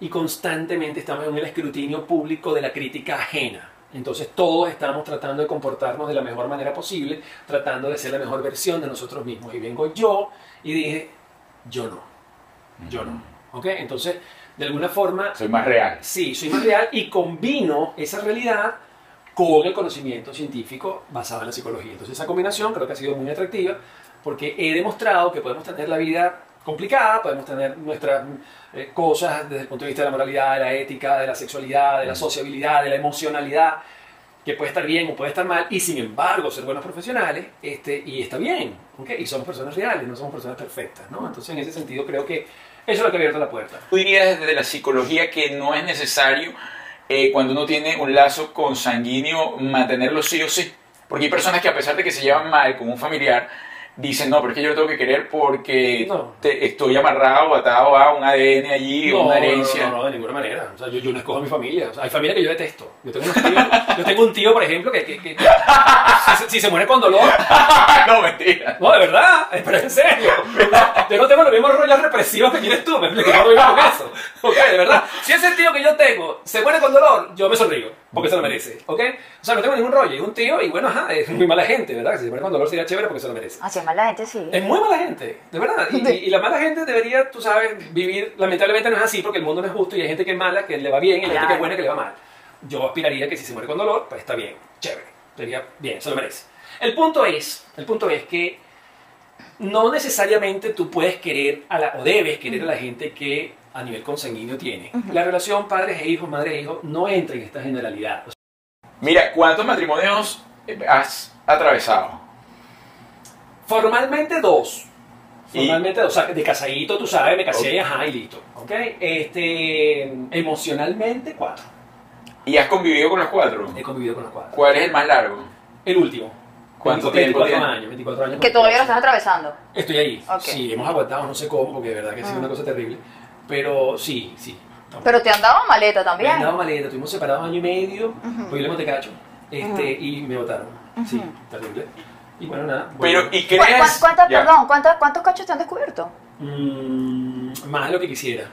y constantemente estamos en el escrutinio público de la crítica ajena. Entonces todos estamos tratando de comportarnos de la mejor manera posible, tratando de ser la mejor versión de nosotros mismos. Y vengo yo y dije, yo no, yo no. ¿Ok? Entonces, de alguna forma,
Soy más real.
sí, soy más real y combino esa realidad con el conocimiento científico basado en la psicología. Entonces esa combinación creo que ha sido muy atractiva porque he demostrado que podemos tener la vida complicada, podemos tener nuestras eh, cosas desde el punto de vista de la moralidad, de la ética, de la sexualidad, de la sociabilidad, de la emocionalidad, que puede estar bien o puede estar mal, y sin embargo ser buenos profesionales, este, y está bien, ¿ok? y somos personas reales, no somos personas perfectas, ¿no? Entonces en ese sentido creo que eso es lo que ha abierto la puerta.
Tú dirías desde la psicología que no es necesario eh, cuando uno tiene un lazo consanguíneo mantenerlo sí o sí. Porque hay personas que a pesar de que se llevan mal con un familiar, dicen, no, pero es que yo lo tengo que querer porque
No.
te- estoy amarrado, atado a un ADN allí,
No,
una herencia.
No, no, de ninguna manera. O sea, yo, yo no escojo a mi familia. O sea, hay familias que yo detesto. Yo tengo, tíos- yo tengo un tío, por ejemplo, que, que- que- si, se- si se muere con dolor,
no, mentira.
no, de verdad, pero en serio. Yo no tengo los mismos rollos represivos que tienes tú, me explico, no vivo con eso. Ok, de verdad. Si ese tío que yo tengo se muere con dolor, yo me sonrío, porque se lo merece. Ok, o sea, no tengo ningún rollo. Es un tío y bueno, ajá, es muy mala gente, ¿verdad? Que si se muere con dolor sería chévere porque se lo merece.
Así es más la gente, sí.
Es muy mala gente, de verdad. Y, y- y la mala gente debería, tú sabes, vivir. Lamentablemente no es así porque el mundo no es justo y hay gente que es mala, que le va bien, y hay gente que es
Claro.
buena, que le va mal. Yo aspiraría que si se muere con dolor, pues está bien, chévere, sería bien, se lo merece. El punto es, el punto es que no necesariamente tú puedes querer a la, o debes querer a la gente que a nivel consanguíneo tiene. La relación padres e hijos, madre e hijos, no entra en esta generalidad. O sea,
Mira, ¿cuántos matrimonios has atravesado?
Formalmente dos. Formalmente dos. O sea, de casadito, tú sabes, me casé y ajá, y listo. ¿Ok? Este, emocionalmente, cuatro.
¿Y has convivido con los cuatro?
He convivido con los cuatro.
¿Cuál es el más largo?
El último.
¿Cuánto
24
tiempo tiene?
años, 24 años.
Que todavía lo estás atravesando.
Estoy ahí.
Ok.
Sí, hemos aguantado, no sé cómo, porque de verdad que ha sido
Ah.
una cosa terrible. Pero sí, sí.
Pero te han dado maleta
Me
también.
han dado maleta, estuvimos separados año y medio,
Ujú.
porque yo le monté cacho, este, y me votaron. Sí,
Ujú.
terrible. Y bueno, nada.
Pero,
bueno.
¿y
¿Cu- cu-
crees?
cuántas-
Ya.
perdón, ¿cuántas- ¿cuántos cachos te han descubierto?
Mm, más de lo que quisiera,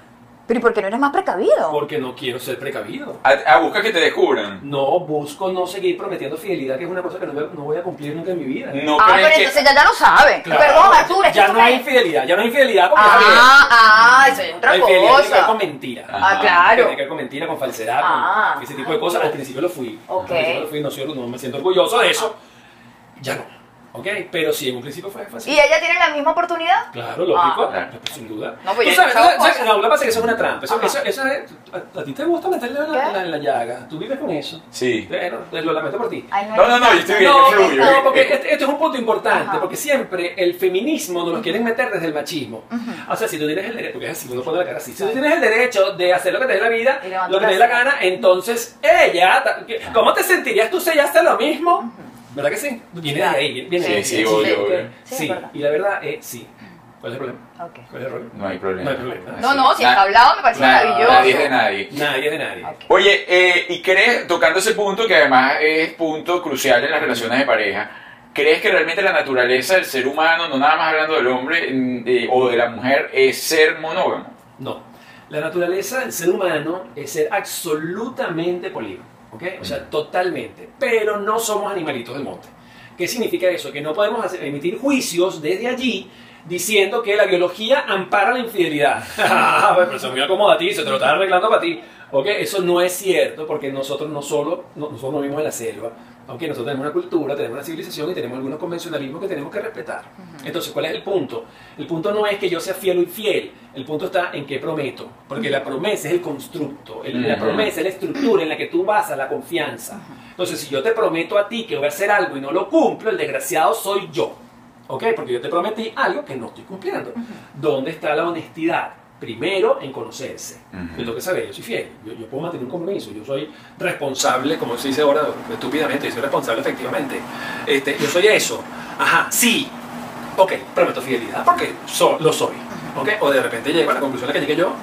Pero ¿y por qué no eres más precavido?
porque no quiero ser precavido.
A, a busca que te descubran.
No busco no seguir prometiendo fidelidad, que es una cosa que no, voy- no voy a cumplir nunca en mi vida.
No
ah, pero
que...
entonces ya, ya lo sabes.
Claro,
Perdón, Arturo, es que
ya no hay infidelidad, ya no hay infidelidad porque
Ah, ah, eso es otra
la infidelidad tiene que ver
cosa.
con mentira.
Ah,
Ah, claro.
Tiene que ver con mentira, con falsedad,
Ah.
con ese tipo de cosas. Al principio lo fui.
Ok.
Al principio lo fui, no, soy- no me siento orgulloso de eso. Ya no. ¿Ok? Pero sí, en un principio fue fácil.
¿Y ella tiene la misma oportunidad?
Claro, lógico,
Ah.
Claro.
pues, sin duda.
No, pues
Tú sabes, ¿sabes?
cosas.
no, lo que pasa es que eso es una trampa. Eso, eso, eso es, a, a ti te gusta meterle la,
¿Qué?
la, la llaga. Tú vives con eso.
Sí.
Bueno, lo lamento por ti.
Ay,
No, no, no, yo estoy bien,
No,
yo fluyo.
no, porque este, este es un punto importante,
Ajá.
porque siempre el feminismo nos lo quieren meter desde el machismo. O sea, si tú tienes el derecho, porque es así, uno pone la cara así, si tú tienes el derecho de hacer lo que te dé la vida, lo que te dé
la
la gana, entonces ella, ¿cómo te sentirías tú si ella hace lo mismo? ¿Verdad que sí? Viene de ahí, viene de ahí.
Sí, sí, obvio, obvio.
Sí,
y la verdad es sí. ¿Cuál es el problema? ¿Cuál es el problema?
No hay problema.
No hay problema.
No, no, si está hablado me parece maravilloso.
Nadie es de nadie.
Nadie es de nadie.
Oye, eh, ¿y crees, tocando ese punto que además es punto crucial en las relaciones de pareja, ¿crees que realmente la naturaleza del ser humano, no nada más hablando del hombre mm, eh, o de la mujer, es ser monógamo?
No. La naturaleza del ser humano es ser absolutamente polígamo. O sea, totalmente. Pero no somos animalitos del monte. ¿Qué significa eso? Que no podemos hacer- emitir juicios desde allí diciendo que la biología ampara la infidelidad. Pero se me acomoda a ti, se te lo está arreglando para ti. ¿Ok? Eso no es cierto porque nosotros no solo, no- nosotros no vivimos en la selva. Aunque nosotros tenemos una cultura, tenemos una civilización y tenemos algunos convencionalismos que tenemos que respetar. Entonces, ¿cuál es el punto? El punto no es que yo sea fiel o infiel, el punto está en qué prometo, porque la promesa es el constructo, el- la promesa es la estructura en la que tú basas la confianza. Entonces, si yo te prometo a ti que voy a hacer algo y no lo cumplo, el desgraciado soy yo. ¿Ok? Porque yo te prometí algo que no estoy cumpliendo. ¿Dónde está la honestidad? Primero, en conocerse.
Ujú.
Yo tengo que saber, yo soy fiel, yo, yo puedo mantener un compromiso, yo soy responsable, como se dice ahora estúpidamente, yo soy responsable efectivamente. Este, yo soy eso. Ajá, sí. Ok, prometo fidelidad porque so- lo soy. ¿Ok? O de repente llego a la conclusión a la que llegué yo.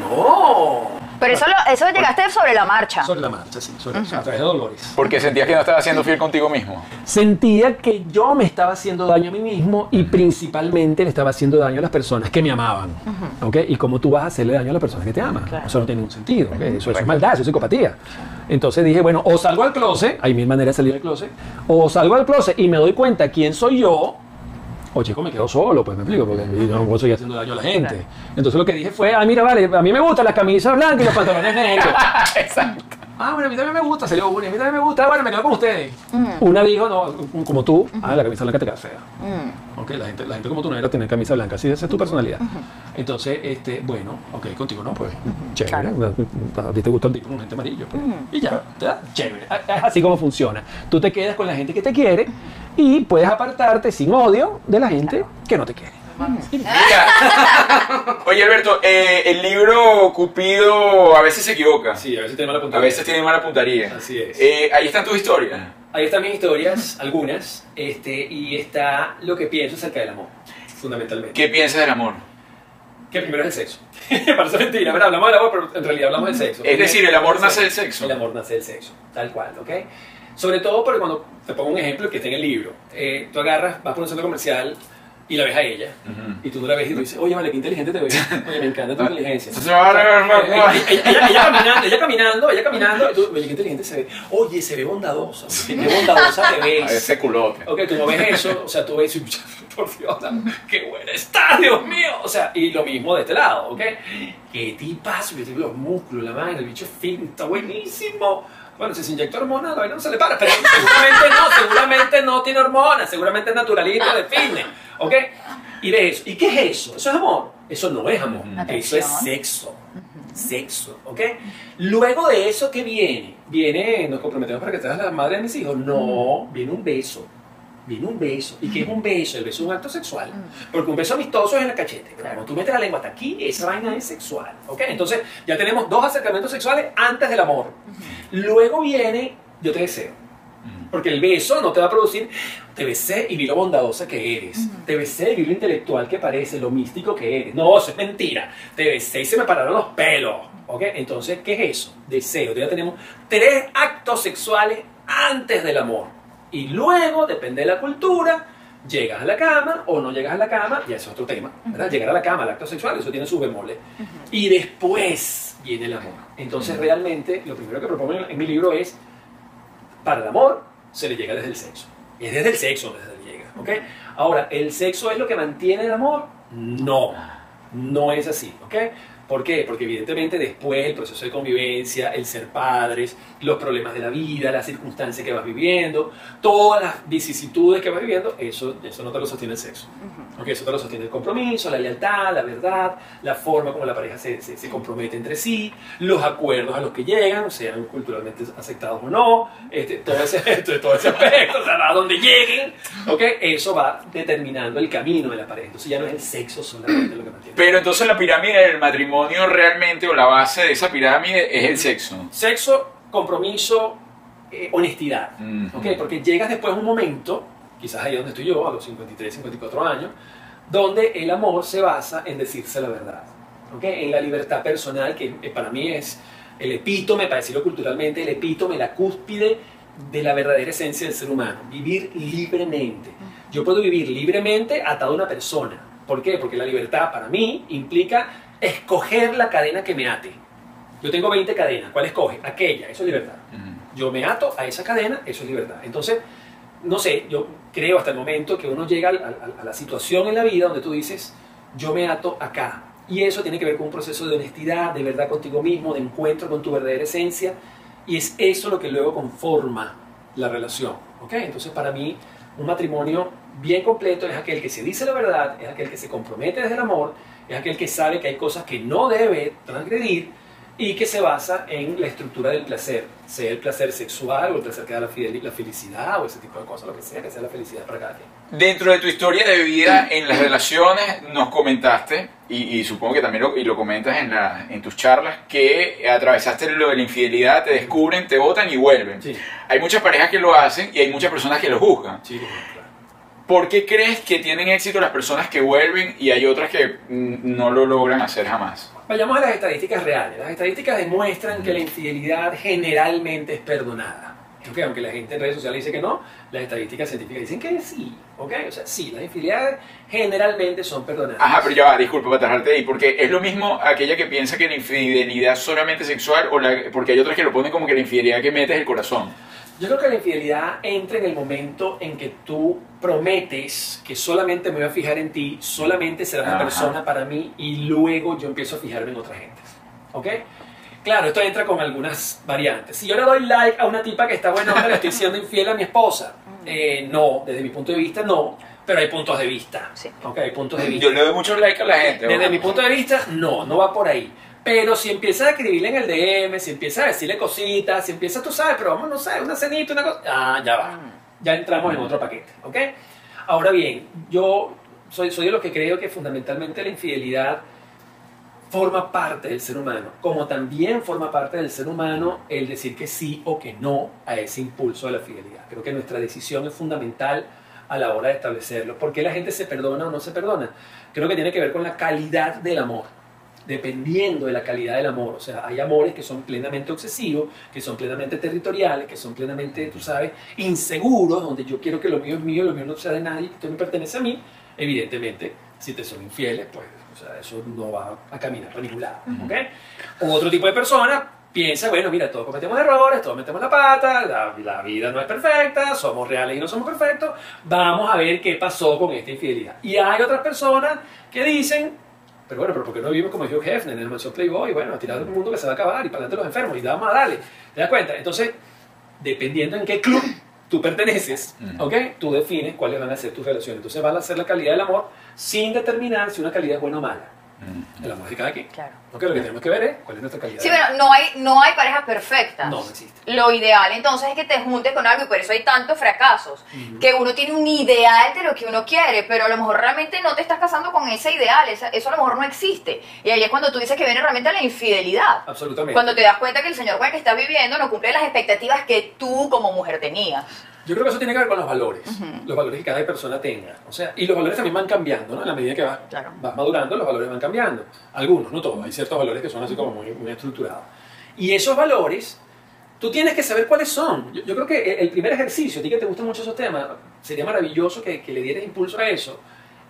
No.
Pero eso, lo- eso llegaste sobre la marcha.
Sobre la marcha, sí, sobre, a través de dolores.
Porque sentías que no estabas siendo fiel contigo mismo.
Sentía que yo me estaba haciendo daño a mí mismo y principalmente le estaba haciendo daño a las personas que me amaban. ¿ok? Y cómo tú vas a hacerle daño a las personas que te aman.
Claro.
Eso no tiene ningún sentido. ¿ok? Eso, eso es maldad, eso es psicopatía. Entonces dije, bueno, o salgo al closet, hay mil maneras de salir del closet, o salgo al closet y me doy cuenta quién soy yo, o chico, me quedo solo, pues me explico, porque yo no puedo seguir haciendo daño a la gente. Entonces lo que dije fue, ah, mira, vale, a mí me gustan las camisas blancas y los pantalones negros.
Exacto.
Ah, bueno, a mí también me gusta, salió una, a mí también me gusta, bueno, me quedo con ustedes. Una dijo, no, como tú, ah, la camisa blanca te queda fea.
Mm.
Ok, la gente, la gente como tú no era tener camisa blanca, así esa es tu personalidad. Entonces, este, bueno, ok, contigo no, pues, chévere. A ti te gusta el tipo con gente amarillo, pues, y ya, ya, chévere. Es así como funciona. Tú te quedas con la gente que te quiere y puedes apartarte sin odio de la gente que no te quiere.
Mira. Oye, Alberto, eh, el libro Cupido a veces se equivoca.
Sí, a veces te mala
A veces tiene mala puntería.
Así es.
Eh, ahí están tus historias.
Ahí están mis historias, algunas, este, y está lo que pienso acerca del amor, fundamentalmente.
¿Qué piensas del amor?
Que primero es el sexo. Parece mentira, ¿verdad? Hablamos del amor, pero en realidad hablamos del sexo.
Es decir, el amor nace del sexo.
El amor nace del sexo, tal cual, ¿ok? Sobre todo porque cuando te pongo un ejemplo que está en el libro, eh, tú agarras, vas por un centro comercial y la ves a ella, y tú no la ves y tú dices, oye, vale, qué inteligente te ves, oye, me encanta tu inteligencia.
Ahora,
Eh, Ella, ella- ella- caminando, ella caminando, ella caminando, y tú, oye, qué inteligente se ve. Oye, se ve bondadosa, qué bondadosa te ves.
Ese culote.
Ok, tú no ves eso, o sea, tú ves y por Dios, qué buena está, Dios mío. O sea, y lo mismo de este lado, ¿ok? Qué tipazo, yo te los músculos, la madre, el bicho fin, está buenísimo. Bueno, si se inyecta hormona, la vaina no se le para, pero seguramente no, seguramente no tiene hormonas, seguramente es naturalista de fitness, ¿ok? Y ves eso. ¿Y qué es eso? ¿Eso es amor? Eso no es amor, eso es sexo. Sexo, ¿ok? Luego de eso, ¿qué viene? Viene, nos comprometemos para que seas la madre de mis hijos. No, viene un beso. Viene un beso. ¿Y qué es un beso? El beso es un acto sexual. Porque un beso amistoso es en el cachete. Pero cuando tú metes la lengua hasta aquí, esa vaina es sexual. ¿Ok? Entonces ya tenemos dos acercamientos sexuales antes del amor. Luego viene, yo te deseo. Porque el beso no te va a producir, te besé y vi lo bondadosa que eres. Te besé y vi lo intelectual que parece, lo místico que eres. No, eso es mentira. Te besé y se me pararon los pelos. ¿Ok? Entonces, ¿qué es eso? Deseo. Ya tenemos tres actos sexuales antes del amor. Y luego, depende de la cultura, llegas a la cama o no llegas a la cama, ya es otro tema. ¿verdad? Llegar a la cama, el acto sexual, eso tiene sus bemoles. Y después viene el amor. Entonces, realmente, lo primero que propongo en- mi libro es para el amor se le llega desde el sexo. Es desde el sexo donde se le llega. ¿ok? Ahora, ¿el sexo es lo que mantiene el amor? No, no es así. ¿ok? ¿Por qué? Porque evidentemente después el proceso de convivencia, el ser padres, los problemas de la vida, las circunstancias que vas viviendo, todas las vicisitudes que vas viviendo, eso, eso no te lo sostiene el sexo. ¿ok? Eso te lo sostiene el compromiso, la lealtad, la verdad, la forma como la pareja se, se- se compromete entre sí, los acuerdos a los que llegan, sean culturalmente aceptados o no, este, todo, ese, todo ese aspecto, o sea, a donde lleguen, ¿ok? eso va determinando el camino de la pareja. Entonces ya no es el sexo solamente lo que mantiene.
Pero entonces la pirámide del matrimonio realmente, o la base de esa pirámide, es el sexo.
Sexo, compromiso, eh, honestidad.
Ujú.
¿ok? Porque llegas después a un momento, quizás ahí donde estoy yo, a los 53, 54 años, donde el amor se basa en decirse la verdad. ¿ok? En la libertad personal, que eh, para mí es el epítome, para decirlo culturalmente, el epítome, la cúspide de la verdadera esencia del ser humano. Vivir libremente. Yo puedo vivir libremente atado a una persona. ¿Por qué? Porque la libertad para mí implica escoger la cadena que me ate. Yo tengo 20 cadenas. ¿Cuál escoge? Aquella. Eso es libertad. Yo me ato a esa cadena, eso es libertad. Entonces, no sé, yo creo hasta el momento que uno llega a, la situación en la vida donde tú dices, yo me ato acá. Y eso tiene que ver con un proceso de honestidad, de verdad contigo mismo, de encuentro con tu verdadera esencia. Y es eso lo que luego conforma la relación. ¿ok? Entonces, para mí, un matrimonio bien completo es aquel que se dice la verdad, es aquel que se compromete desde el amor, es aquel que sabe que hay cosas que no debe transgredir y que se basa en la estructura del placer, sea el placer sexual o el placer que da la, la felicidad o ese tipo de cosas, lo que sea, que sea la felicidad para cada quien.
Dentro de tu historia de vida en las relaciones nos comentaste, y, y supongo que también lo, y lo comentas en, la, en tus charlas, que atravesaste lo de la infidelidad, te descubren, te votan y vuelven.
Sí,
Hay muchas parejas que lo hacen y hay muchas personas que lo juzgan.
sí, claro.
¿Por qué crees que tienen éxito las personas que vuelven y hay otras que no lo logran hacer jamás?
Vayamos a las estadísticas reales. Las estadísticas demuestran que la infidelidad generalmente es perdonada. Ok, Aunque la gente en redes sociales dice que no, las estadísticas científicas dicen que sí. ¿ok? O sea, sí, las infidelidades generalmente son perdonadas.
Ajá, pero ya va, disculpa para atajarte ahí, porque es lo mismo aquella que piensa que la infidelidad es solamente sexual, o la, porque hay otras que lo ponen como que la infidelidad que metes es el corazón.
Yo creo que la infidelidad entra en el momento en que tú prometes que solamente me voy a fijar en ti, solamente serás una
Ajá.
persona para mí y luego yo empiezo a fijarme en otra gente. ¿Ok? Claro, esto entra con algunas variantes. Si yo le doy like a una tipa que está buena, onda, le estoy siendo infiel a mi esposa. Eh, no, desde mi punto de vista no, pero hay puntos de vista.
Sí.
¿Ok? Hay puntos de vista.
Yo le doy muchos likes a la gente.
Desde
¿no?
mi punto de vista, no, no va por ahí. Pero si empiezas a escribirle en el DM, si empiezas a decirle cositas, si empiezas, tú sabes, pero vamos, no sé, una cenita, una cosa. Ah, ya va. Ya entramos en otro paquete, ¿ok? Ahora bien, yo soy, soy de los que creo que fundamentalmente la infidelidad forma parte del ser humano, como también forma parte del ser humano el decir que sí o que no a ese impulso de la fidelidad. Creo que nuestra decisión es fundamental a la hora de establecerlo. ¿Por qué la gente se perdona o no se perdona? Creo que tiene que ver con la calidad del amor, dependiendo de la calidad del amor. O sea, hay amores que son plenamente obsesivos, que son plenamente territoriales, que son plenamente, tú sabes, inseguros, donde yo quiero que lo mío es mío, lo mío no sea de nadie, que esto me pertenece a mí. Evidentemente, si te son infieles, pues o sea, eso no va a caminar para ningún lado. ¿ok? O otro tipo de persona piensa, bueno, mira, todos cometemos errores, todos metemos la pata, la, la vida no es perfecta, somos reales y no somos perfectos, vamos a ver qué pasó con esta infidelidad. Y hay otras personas que dicen, pero bueno, pero ¿por qué no vivimos como Hugh Hefner en el mansión Playboy? Bueno, a tirar un mundo que se va a acabar y para adelante los enfermos y vamos a darle. ¿Te das cuenta? Entonces, dependiendo en qué club tú perteneces. ¿ok? Tú defines cuáles van a ser tus relaciones. Entonces van a ser la calidad del amor sin determinar si una calidad es buena o mala. Amor es de quien.
Claro.
¿Ok? Lo que tenemos que ver es cuál es nuestra calidad.
Sí, pero no hay, no hay parejas perfectas.
No, no existe.
Lo ideal entonces es que te juntes con algo y por eso hay tantos fracasos. Que uno tiene un ideal de lo que uno quiere, pero a lo mejor realmente no te estás casando con ese ideal. Eso a lo mejor no existe. Y ahí es cuando tú dices que viene realmente la infidelidad.
Absolutamente.
Cuando te das cuenta que el señor con el que estás viviendo no cumple las expectativas que tú como mujer tenías.
Yo creo que eso tiene que ver con los valores, los valores que cada persona tenga. O sea, y los valores también van cambiando, ¿no? En la medida que vas,
Claro.
vas madurando, los valores van cambiando. Algunos, no todos. Hay ciertos valores que son así como muy, muy estructurados. Y esos valores, tú tienes que saber cuáles son. Yo, yo creo que el- el primer ejercicio, a ti que te gustan mucho esos temas, sería maravilloso que, que le dieras impulso a eso,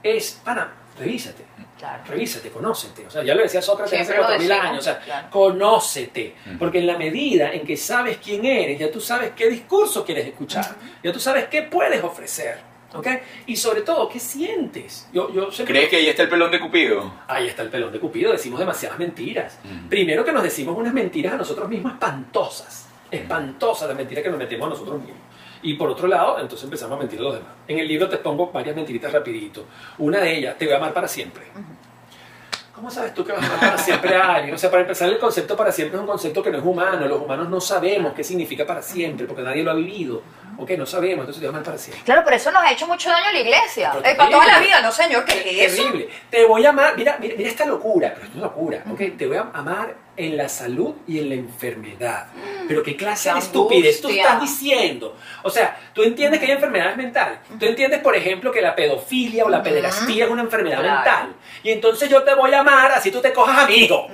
es, para, revísate.
Claro.
Revísate, conócete. O sea, ya lo decía Sócrates hace
Siempre lo
4000
decimos,
años. O sea,
claro.
conócete.
Mm.
Porque en la medida en que sabes quién eres, ya tú sabes qué discurso quieres escuchar. Ya tú sabes qué puedes ofrecer. ¿Ok? Y sobre todo, ¿qué sientes? Yo, yo siempre-
¿Crees que ahí está el pelón de Cupido?
Ahí está el pelón de Cupido, decimos demasiadas mentiras.
Mm.
Primero que nos decimos unas mentiras a nosotros mismos espantosas. Espantosas las mentiras que nos metemos a nosotros mismos. Y por otro lado, entonces empezamos a mentir a los demás. En el libro te pongo varias mentiritas rapidito. Una de ellas, te voy a amar para siempre. ¿Cómo sabes tú que vas a amar para siempre a alguien? O sea, para empezar, el concepto para siempre es un concepto que no es humano. Los humanos no sabemos qué significa para siempre, porque nadie lo ha vivido. ¿Ok? No sabemos, entonces amar para siempre.
Claro, pero eso nos ha hecho mucho daño a la iglesia.
Pero
Eh, para toda la vida, no señor, ¿qué es eso?
Terrible. Te voy a amar, mira, mira, mira esta locura, pero esto es locura, ¿ok? Te voy a amar en la salud y en la enfermedad. Pero qué clase
Qué
de estupidez tú
angustia.
estás diciendo. O sea, tú entiendes que hay enfermedades mentales. Tú entiendes, por ejemplo, que la pedofilia o la pederastía es una enfermedad
Claro.
mental. Y entonces yo te voy a amar así tú te cojas amigo.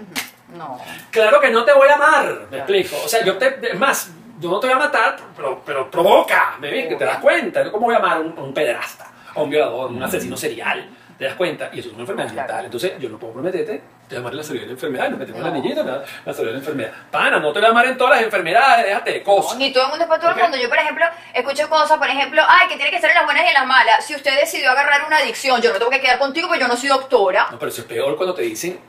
No.
Claro que no te voy a amar, me
Claro.
explico. O sea, yo te, es más, yo no te voy a matar, pero, pero provoca, ¿me ves? Que te das cuenta. ¿Cómo voy a amar a un, a un pederasta, a un violador, a un asesino serial? ¿Te das cuenta? Y eso es una enfermedad
Claro.
mental. Entonces, yo no puedo prometerte, te voy a amar en la salud de la enfermedad, nos metemos
No.
la niñita, la, la salud de la enfermedad. Pana, no te voy a amar en todas las enfermedades, déjate de cosas.
Ni todo el mundo es para todo el mundo. Yo, por ejemplo, escucho cosas, por ejemplo, ay, que tiene que ser en las buenas y en las malas. Si usted decidió agarrar una adicción, yo no tengo que quedar contigo porque yo no soy doctora.
No, pero eso es peor cuando te dicen,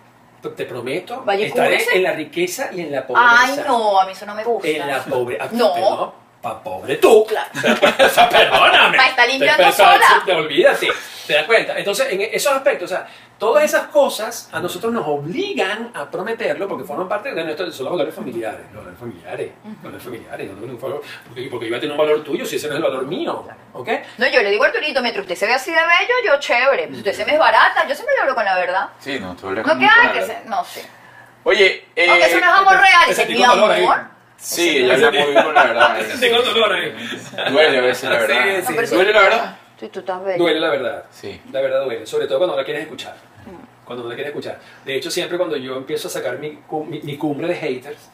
te prometo, estaré en la riqueza y en la pobreza.
Ay, no, a mí eso no me gusta.
En la pobreza.
No.
Pa pobre tú.
Claro.
o sea, perdóname.
Pa' estar limpiando
Te- te-
sola.
Te olvídate. ¿Te das cuenta? Entonces, en esos aspectos, o sea, todas esas cosas a nosotros nos obligan a prometerlo porque forman parte de nuestros son los valores familiares. Los valores familiares. Los valores familiares. no tengo un valor- porque, porque yo voy a tener un valor tuyo si ese no es el valor mío. ¿Ok?
No, yo le digo a Arturito, mientras usted se ve así de bello, yo chévere. Usted se me es barata, yo siempre le hablo con la verdad.
Sí, no, tú hablas
No
con
que
la
que
verdad.
se... No sé.
Oye, eh,
Aunque eso no es amor real, es mi
dolor ahí.
Sí, ella habla muy con la verdad.
Tengo dolor ahí.
Duele a veces la verdad.
Sí, sí.
No, pero sí.
¿Duele la verdad?
Sí, tú estás bello.
Duele la verdad.
Sí.
La verdad duele, sobre todo cuando no la quieres escuchar. Cuando no la quieres escuchar. De hecho, siempre cuando yo empiezo a sacar mi, cu- mi, mi cumbre de haters,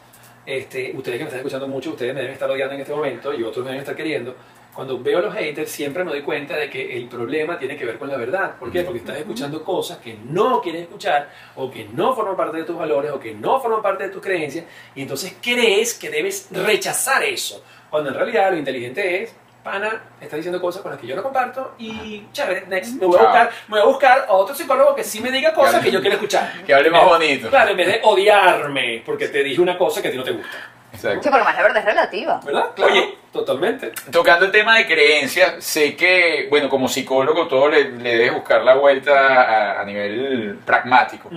este, ustedes que me están escuchando mucho, ustedes me deben estar odiando en este momento y otros me deben estar queriendo. Cuando veo los haters, siempre me doy cuenta de que el problema tiene que ver con la verdad. ¿Por qué? Porque estás escuchando cosas que no quieres escuchar, o que no forman parte de tus valores, o que no forman parte de tus creencias, y entonces crees que debes rechazar eso. Cuando en realidad lo inteligente es, pana, está diciendo cosas con las que yo no comparto, y chévere, next. Me voy a buscar, me voy a, buscar a otro psicólogo que sí me diga cosas
hable-
que yo quiero escuchar.
que hable más bonito.
Claro, en vez de odiarme porque te dije una cosa que a ti no te gusta.
Exacto.
Sí, porque más la verdad es relativa.
¿Verdad? Claro,
Oye.
totalmente.
Tocando el tema de creencias, sé que, bueno, como psicólogo todo le, le debes buscar la vuelta a, a nivel pragmático,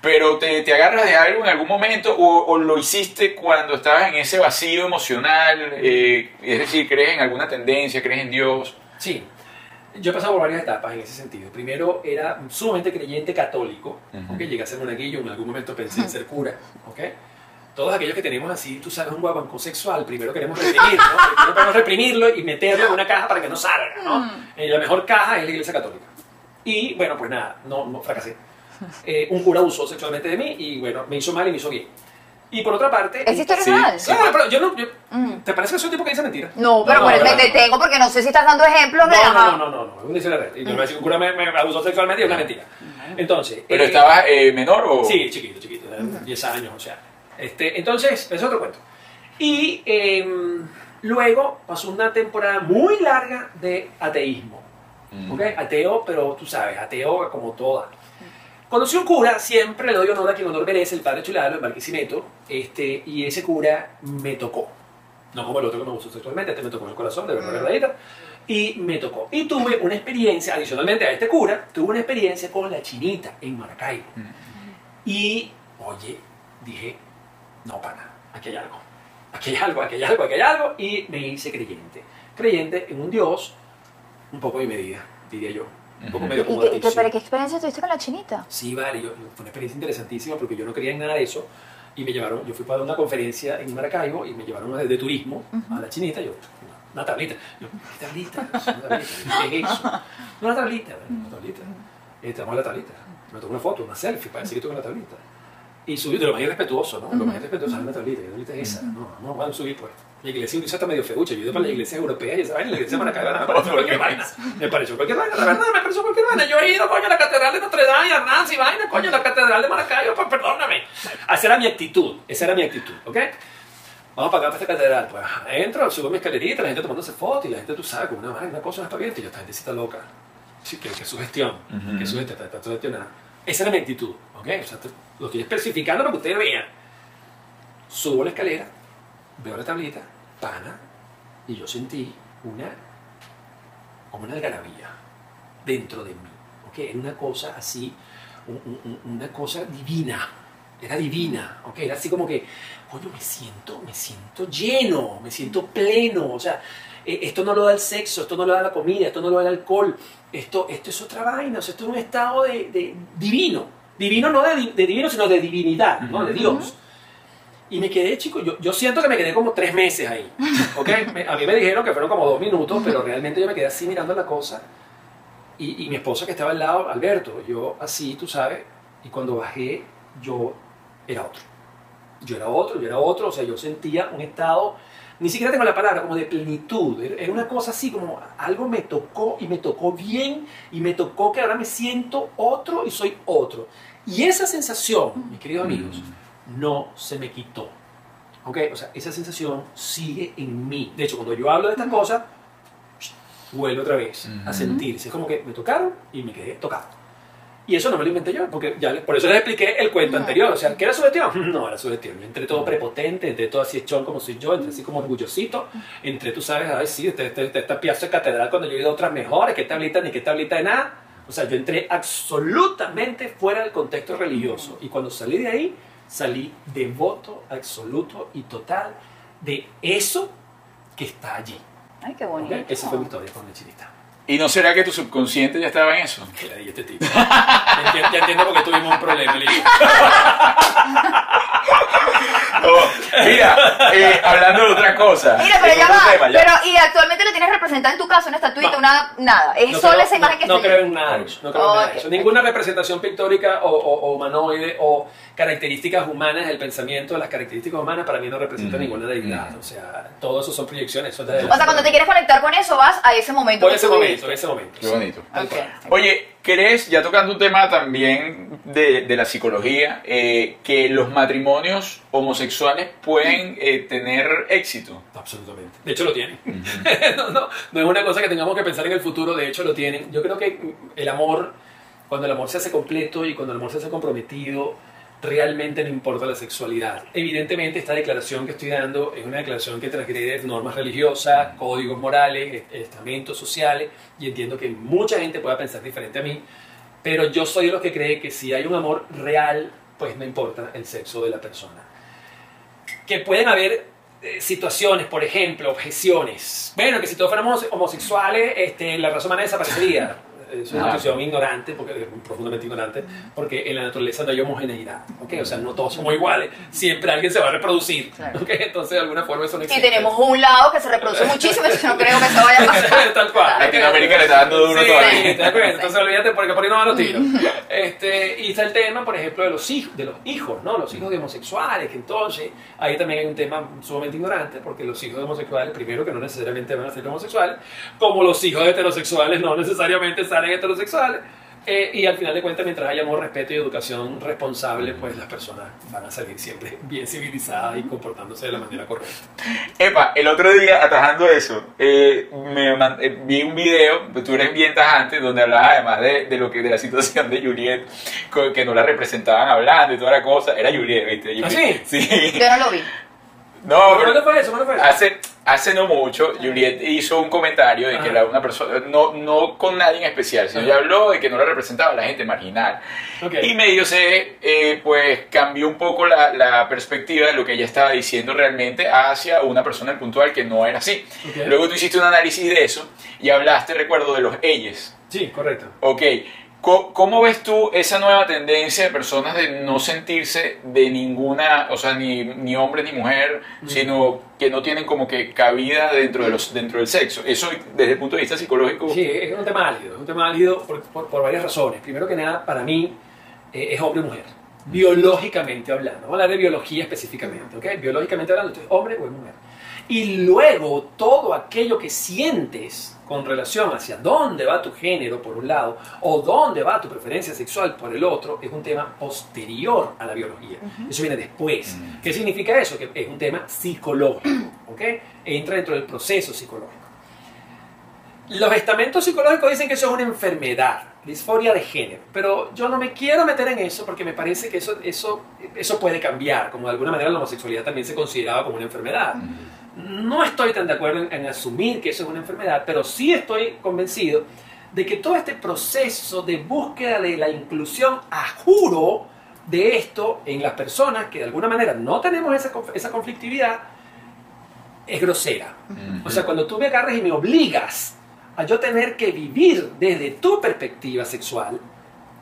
pero te, te agarras de algo en algún momento o, o lo hiciste cuando estabas en ese vacío emocional, eh, es decir, crees en alguna tendencia, crees en Dios.
Sí. Yo he pasado por varias etapas en ese sentido. Primero era sumamente creyente católico,
Ujú.
¿ok? llegué a ser monaguillo, en algún momento pensé en ser cura. ¿ok? Todos aquellos que tenemos así, tú sabes, un guapanco sexual, primero queremos reprimir, ¿no? Primero queremos reprimirlo y meterlo en una caja para que no salga. ¿no? Eh, la mejor caja es la iglesia católica. Y bueno, pues nada, no, no fracasé. Eh, un cura abusó sexualmente de mí y bueno, me hizo mal y me hizo bien. Y por otra parte...
¿Esa historia
Sí,
es real?
sí.
Claro, pero yo no... yo-
Mm.
¿Te parece que soy un tipo que dice mentira?
No, pero
No,
bueno,
no,
me detengo porque no sé si estás dando ejemplos de...
No, no, no, no, no, es una historia real. Y yo me un cura me, me abusó sexualmente y es una mentira. Entonces.
¿Pero
eh,
estabas eh, menor o...?
Sí, chiquito, chiquito, de 10 años, o sea. Este, entonces, es otro cuento. Y em, luego pasó una temporada muy larga de ateísmo.
Mm.
¿ok? Ateo, pero tú sabes, ateo como toda. Conocí un cura, siempre le doy honor a quien honor merece, el padre Chulalo, en Barquisimeto, este, y ese cura me tocó. No como el otro que me gustó sexualmente, este me tocó el corazón, de verdad, verdadera. Y me tocó. Y tuve una experiencia, adicionalmente a este cura, tuve una experiencia con la chinita en Maracaibo. Y, oye, dije, no, pana, aquí hay algo. Aquí hay algo, aquí hay algo, aquí hay algo. Y me hice creyente. Creyente en un Dios, un poco a mi medida, diría yo. Un poco medio
¿Y
como
qué,
de
qué- pero qué experiencia tuviste con la chinita?
Sí, vale, yo, fue una experiencia interesantísima porque yo no creía en nada de eso y me llevaron, yo fui para una conferencia en Maracaibo y me llevaron de, de turismo a la chinita, yo, una tablita, yo, ¿qué tablita? Una tablita, ¿qué es eso? No, una tablita, una tablita, te damos la tablita, me tomé una foto, una selfie para decir que tengo la tablita. Y subí de lo más irrespetuoso, ¿no? Lo más irrespetuoso es una tablita, ¿qué tablita es esa? No, no, van a subir pues. La iglesia inglesa está medio feucha, yo he ido para la iglesia europea y esa vaina, la iglesia de Maracaibo me pareció cualquier vaina. Me pareció cualquier vaina, la verdad, me pareció cualquier vaina. Yo he ido, coño, a la catedral de Notre Dame y a Nancy, vaina, coño, a la catedral de Maracaibo, pues perdóname. Esa era mi actitud, esa era mi actitud, ¿ok? Vamos para acá, para esta catedral. Pues entro, subo mi escalerita, la gente tomándose fotos y la gente, tú sabes, con una vaina, una cosa, una espagueti. Y yo, esta gente está loca. Sí, que, que sugestión,
Ujú.
que sugestión, está, está sugestionada. Esa era mi actitud, ¿ok? O sea, lo estoy especificando para que ustedes vean. Subo la escalera, veo la tablita, pana, y yo sentí una, como una algarabía dentro de mí, ¿ok? Era una cosa así, un- un- un- una cosa divina, era divina, ¿ok? Era así como que, coño, me siento, me siento lleno, me siento pleno, o sea, eh, esto no lo da el sexo, esto no lo da la comida, esto no lo da el alcohol, esto, esto es otra vaina, o sea, esto es un estado de, de divino, divino no de, de divino, sino de divinidad, ¿no? De Dios. Y me quedé, chico, yo, yo siento que me quedé como tres meses ahí, ¿ok? Me- a mí me dijeron que fueron como dos minutos, pero realmente yo me quedé así mirando la cosa. Y, y mi esposa que estaba al lado, Alberto, yo así, tú sabes, y cuando bajé, yo era otro. Yo era otro, yo era otro, o sea, yo sentía un estado, ni siquiera tengo la palabra, como de plenitud. Era una cosa así, como algo me tocó y me tocó bien, y me tocó que ahora me siento otro y soy otro. Y esa sensación, mis queridos amigos, no se me quitó. ¿Ok? O sea, esa sensación sigue en mí. De hecho, cuando yo hablo de estas cosas, vuelve otra vez a sentirse. Es como que me tocaron y me quedé tocado. Y eso no me lo inventé yo, porque ya, por eso les expliqué el cuento anterior. O sea, ¿qué era sugestión? No era sugestión. Yo entré todo prepotente, entré todo así echón como soy yo, entré así como orgullosito. Entré, tú sabes, ay, sí, este, este, este- esta pieza de catedral cuando yo he ido a otras mejores, qué tablita ni qué tablita de nada. O sea, yo entré absolutamente fuera del contexto religioso. Y cuando salí de ahí, salí devoto, absoluto y total de eso que está allí.
Ay, qué bonito.
Esa fue mi historia con la chinita.
¿Y no será que tu subconsciente ya estaba en eso?
La di este tipo. ya, entiendo, ya entiendo por qué tuvimos un problema, Lili.
Oh, Mira, eh, hablando de otra cosa.
Mira, pero ya va.
tema, ya.
Pero, y actualmente lo tienes representado en tu casa, una estatuita,
No.
una nada. Es
No
solo
creo-
esa imagen que
no, no
está
creo en nada de eso. No creo en nada de eso. Ninguna representación pictórica o, o- o humanoide o características humanas del pensamiento, las características humanas para mí no representan
Mm.
ninguna deidad.
Mm.
O sea, todo eso son proyecciones. Eso es de-
O sea, cuando te quieres conectar con eso, vas a ese momento.
Por
que
ese momento, ese momento.
Qué bonito.
Tal
Ok.
cual.
Oye, ¿crees, ya tocando un tema también de, de la psicología, eh, que los matrimonios homosexuales pueden eh, tener éxito?
Absolutamente. De hecho lo tienen. no, no, no es una cosa que tengamos que pensar en el futuro, de hecho lo tienen. Yo creo que el amor, cuando el amor se hace completo y cuando el amor se hace comprometido, realmente no importa la sexualidad. Evidentemente esta declaración que estoy dando es una declaración que transgrede normas religiosas, códigos morales, est- estamentos sociales, y entiendo que mucha gente pueda pensar diferente a mí, pero yo soy de los que cree que si hay un amor real, pues no importa el sexo de la persona que pueden haber eh, situaciones, por ejemplo, objeciones. Bueno, que si todos fuéramos homosexuales, este, la raza humana desaparecería. Es una cuestión ignorante, porque, profundamente ignorante, porque en la naturaleza no hay homogeneidad. ¿ok? O sea, no todos somos iguales. Siempre alguien se va a reproducir. Entonces, de alguna forma, eso no
Y
existe.
tenemos un lado que se reproduce muchísimo, entonces no creo que eso vaya a pasar.
Tal cual.
Latinoamérica le está dando duro
Sí,
todavía.
Entonces olvídate porque por ahí no van los tiros. Este, y está el tema, por ejemplo, de los hijos, de los hijos, ¿no? Los hijos de homosexuales, que entonces ahí también hay un tema sumamente ignorante, porque los hijos de homosexuales, primero que no necesariamente van a ser homosexuales, como los hijos de heterosexuales no necesariamente salen heterosexuales. eh, y al final de cuentas, mientras haya amor, respeto y educación responsable, pues las personas van a salir siempre bien civilizadas y comportándose de la manera correcta.
Epa, el otro día, atajando eso, eh, me eh, vi un video, tú eres bien tajante, donde hablabas además de, de lo que de la situación de Juliet, que no la representaban hablando y toda la cosa. Era Juliet, ¿viste?
¿Ah,
Juliet- sí?
Yo no lo vi.
No,
¿Cuándo
pero
fue eso? ¿Cuándo fue eso?
hace, hace no mucho, Juliet hizo un comentario de que era una persona, no, no con nadie en especial, sino ella habló de que no la representaba la gente marginal.
Ok.
Y medio se, eh, pues, cambió un poco la, la perspectiva de lo que ella estaba diciendo realmente hacia una persona puntual que no era así. Luego tú hiciste un análisis de eso y hablaste, recuerdo, de los ellos.
Sí, correcto.
Ok, ¿cómo ves tú esa nueva tendencia de personas de no sentirse de ninguna, o sea, ni, ni hombre ni mujer,
Mm.
sino que no tienen como que cabida dentro, de los, dentro del sexo? Eso desde el punto de vista psicológico.
Sí, es un tema álgido, es un tema álgido por, por- por varias razones. Primero que nada, para mí eh, es hombre o mujer, biológicamente hablando. Vamos a hablar de biología específicamente, ¿ok? Biológicamente hablando, ¿esto es hombre o es mujer? Y luego todo aquello que sientes con relación hacia dónde va tu género por un lado o dónde va tu preferencia sexual por el otro es un tema posterior a la biología. Eso viene después.
Mm.
¿Qué significa eso? Que es un tema psicológico, ¿ok? Entra dentro del proceso psicológico. Los estamentos psicológicos dicen que eso es una enfermedad, disforia de género, pero yo no me quiero meter en eso porque me parece que eso, eso, eso puede cambiar, como de alguna manera la homosexualidad también se consideraba como una enfermedad. No estoy tan de acuerdo en, en asumir que eso es una enfermedad, pero sí estoy convencido de que todo este proceso de búsqueda de la inclusión a juro de esto en las personas que de alguna manera no tenemos esa, esa conflictividad es grosera. O sea, cuando tú me agarras y me obligas a yo tener que vivir desde tu perspectiva sexual,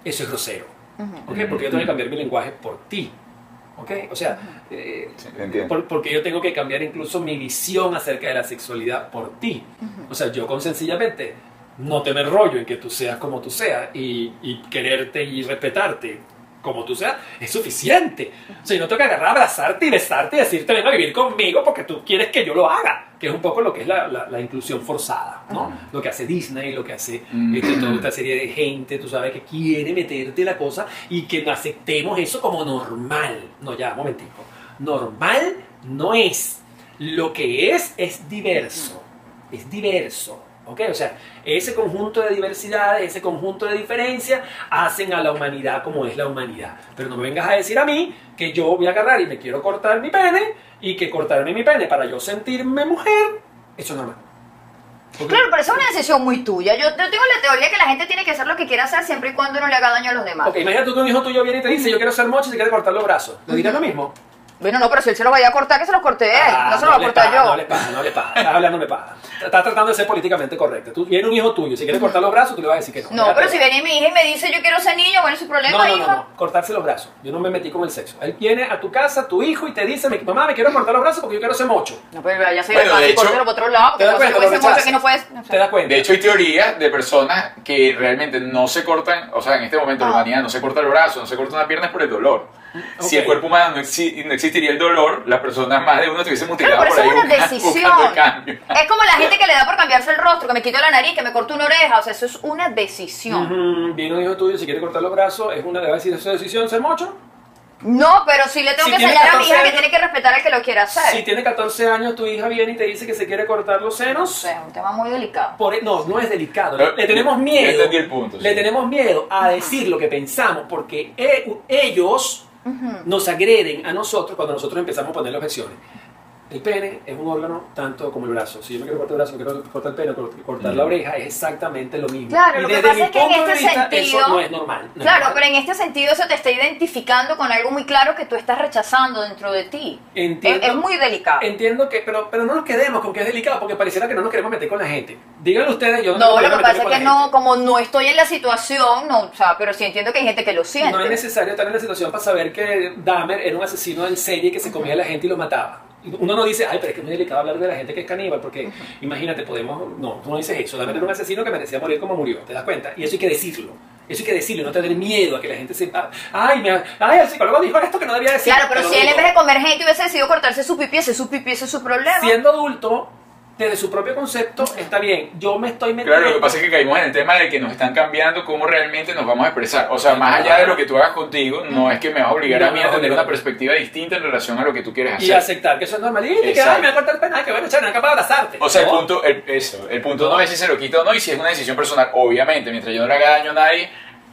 eso es grosero. ¿ok? Porque yo tengo que cambiar mi lenguaje por ti. ¿Ok? O sea, eh, por- porque yo tengo que cambiar incluso mi visión acerca de la sexualidad por ti. O sea, yo con sencillamente no tener rollo en que tú seas como tú seas y, y quererte y respetarte como tú seas, es suficiente. O sea, yo no tengo que agarrar, abrazarte y besarte y decirte, ven a vivir conmigo porque tú quieres que yo lo haga. Que es un poco lo que es la, la- la inclusión forzada, ¿no? Lo que hace Disney, lo que hace
Mm.
este, toda esta serie de gente, tú sabes, que quiere meterte la cosa y que aceptemos eso como normal. No, ya, un momentico. Normal no es. Lo que es es diverso. Es diverso. ¿Ok? O sea, ese conjunto de diversidades, ese conjunto de diferencias hacen a la humanidad como es la humanidad. Pero no me vengas a decir a mí que yo voy a agarrar y me quiero cortar mi pene y que cortarme mi pene para yo sentirme mujer, eso es normal.
Claro, pero eso es una decisión muy tuya. Yo, yo tengo la teoría que la gente tiene que hacer lo que quiera hacer siempre y cuando no le haga daño a los demás.
Ok, imagínate tú que un hijo tuyo viene y te dice, yo quiero ser mocho y se quiere cortar los brazos. ¿Le dirás lo mismo?
Bueno, no, pero si él se los vaya a cortar, que se los corte él.
Ah,
no se los voy a
le
cortar
paga,
yo.
No le paga, no le paga. Estás hablando me paga. Estás tratando de ser políticamente correcto. Tú viene un hijo tuyo, si quiere cortar los brazos, tú le vas a decir que no.
No, pero si viene mi hija y me dice yo quiero ser niño, bueno, es su problema,
No, no, no,
hija.
no, cortarse los brazos. Yo no me metí con el sexo. Él viene a tu casa, tu hijo, y te dice, mamá, me quiero cortar los brazos porque yo quiero ser mocho.
No, pero ya se
Bueno, de
va
hecho,
por otro lado,
¿Te
porque
das
no se
Lo
puede ser no puedes. no sé.
¿Te das cuenta?
De hecho, hay teorías de personas que realmente no se cortan, o sea, en este momento la
Ah.
humanidad no se corta el brazo, no se corta una pierna es por el dolor. Si el cuerpo humano no, exi- no existiría el dolor, las personas más de uno estuviesen
Claro, pero
por
eso
ahí
es una decisión.
cambio.
Es como la gente que le da por cambiarse el rostro, que me quito la nariz, que me corto una oreja. O sea, eso es una decisión.
Viene un hijo tuyo, si quiere cortar los brazos, es una le va a decir, ¿es su decisión ser mocho?
No, pero sí le tengo
Si
que
tiene
enseñar a mi
14
hija que tiene que respetar al que lo quiera hacer.
Si tiene 14 años, tu hija viene y te dice que se quiere cortar los
O
senos.
sea, es un tema muy delicado.
Por, e, no, no es delicado.
Pero-
le tenemos miedo.
entendí el punto, sí.
Le tenemos miedo a decir lo que pensamos porque e- ellos nos agreden a nosotros cuando nosotros empezamos a poner objeciones. El pene es un órgano tanto como el brazo. Si yo me quiero cortar el brazo, me quiero cortar el pene, cor- cortar la oreja, es exactamente lo mismo.
Claro,
y
lo que pasa es que en este
vista,
sentido-
eso no es normal. no es
Claro,
normal.
pero en este sentido eso te está identificando con algo muy claro que tú estás rechazando dentro de ti.
Entiendo.
Es, es muy delicado.
Entiendo que, pero, pero no nos quedemos con que es delicado, porque pareciera que no nos queremos meter con la gente. Díganlo ustedes, yo no,
No, lo que pasa es que no,
gente.
como no estoy en la situación, no, o sea, pero sí entiendo que hay gente que lo siente.
No es necesario estar en la situación para saber que Dahmer era un asesino en serie que se comía a la gente y los mataba. Uno no dice, ay, pero es que es muy delicado hablar de la gente que es caníbal, porque imagínate, podemos. No, tú no dices eso. Dahmer era un asesino que merecía morir como murió, ¿te das cuenta? Y eso hay que decirlo. Eso hay que decirlo, no tener miedo a que la gente sepa. Ay, me, ay, el psicólogo dijo esto que no debía decir.
Claro, pero si él en vez de comer gente hubiese decidido cortarse su pipí, ese es su ese es su problema.
Siendo adulto, desde su propio concepto, está bien. Yo me estoy metiendo.
Claro, lo que pasa es que caímos en el tema de que nos están cambiando cómo realmente nos vamos a expresar. O sea, más allá de lo que tú hagas contigo, no es que me vas a obligar
No,
a mí a
no,
tener
no.
una perspectiva distinta en relación a lo que tú quieres
Y
hacer.
aceptar que eso es normal. Y que ay, me va a cortar el pene, ay, que bueno, chévere, acá para abrazarte.
O sea, el
No.
punto, el, eso, el punto no es si se lo quita o no y si es una decisión personal. Obviamente, mientras yo no le haga daño a nadie,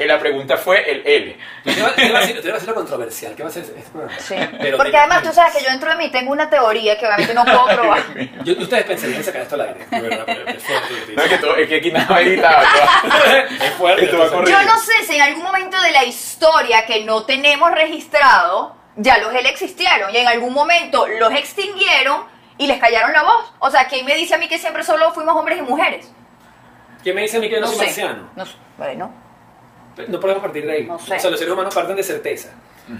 la pregunta fue el L.
Te va, te va a decir, te va a decir lo controversial. ¿Qué va a ser?
Sí.
Pero
Porque además tú sabes que yo dentro de mí tengo una teoría que obviamente no puedo probar.
Yo, ustedes pensarían en sacar esto al aire. De verdad, pero es fuerte. que
No es que,
dice.
todo- es que aquí nada editado.
es fuerte.
Esto va a.
Yo no sé si en algún momento de la historia que no tenemos registrado, ya los L existieron y en algún momento los extinguieron y les callaron la voz. O sea, ¿quién me dice a mí que siempre solo fuimos hombres y mujeres?
¿Quién me dice a mí que no,
No
soy
sé.
marciano?
No sé. Bueno,
No podemos partir de ahí.
No sé.
O sea, los seres humanos parten de certeza.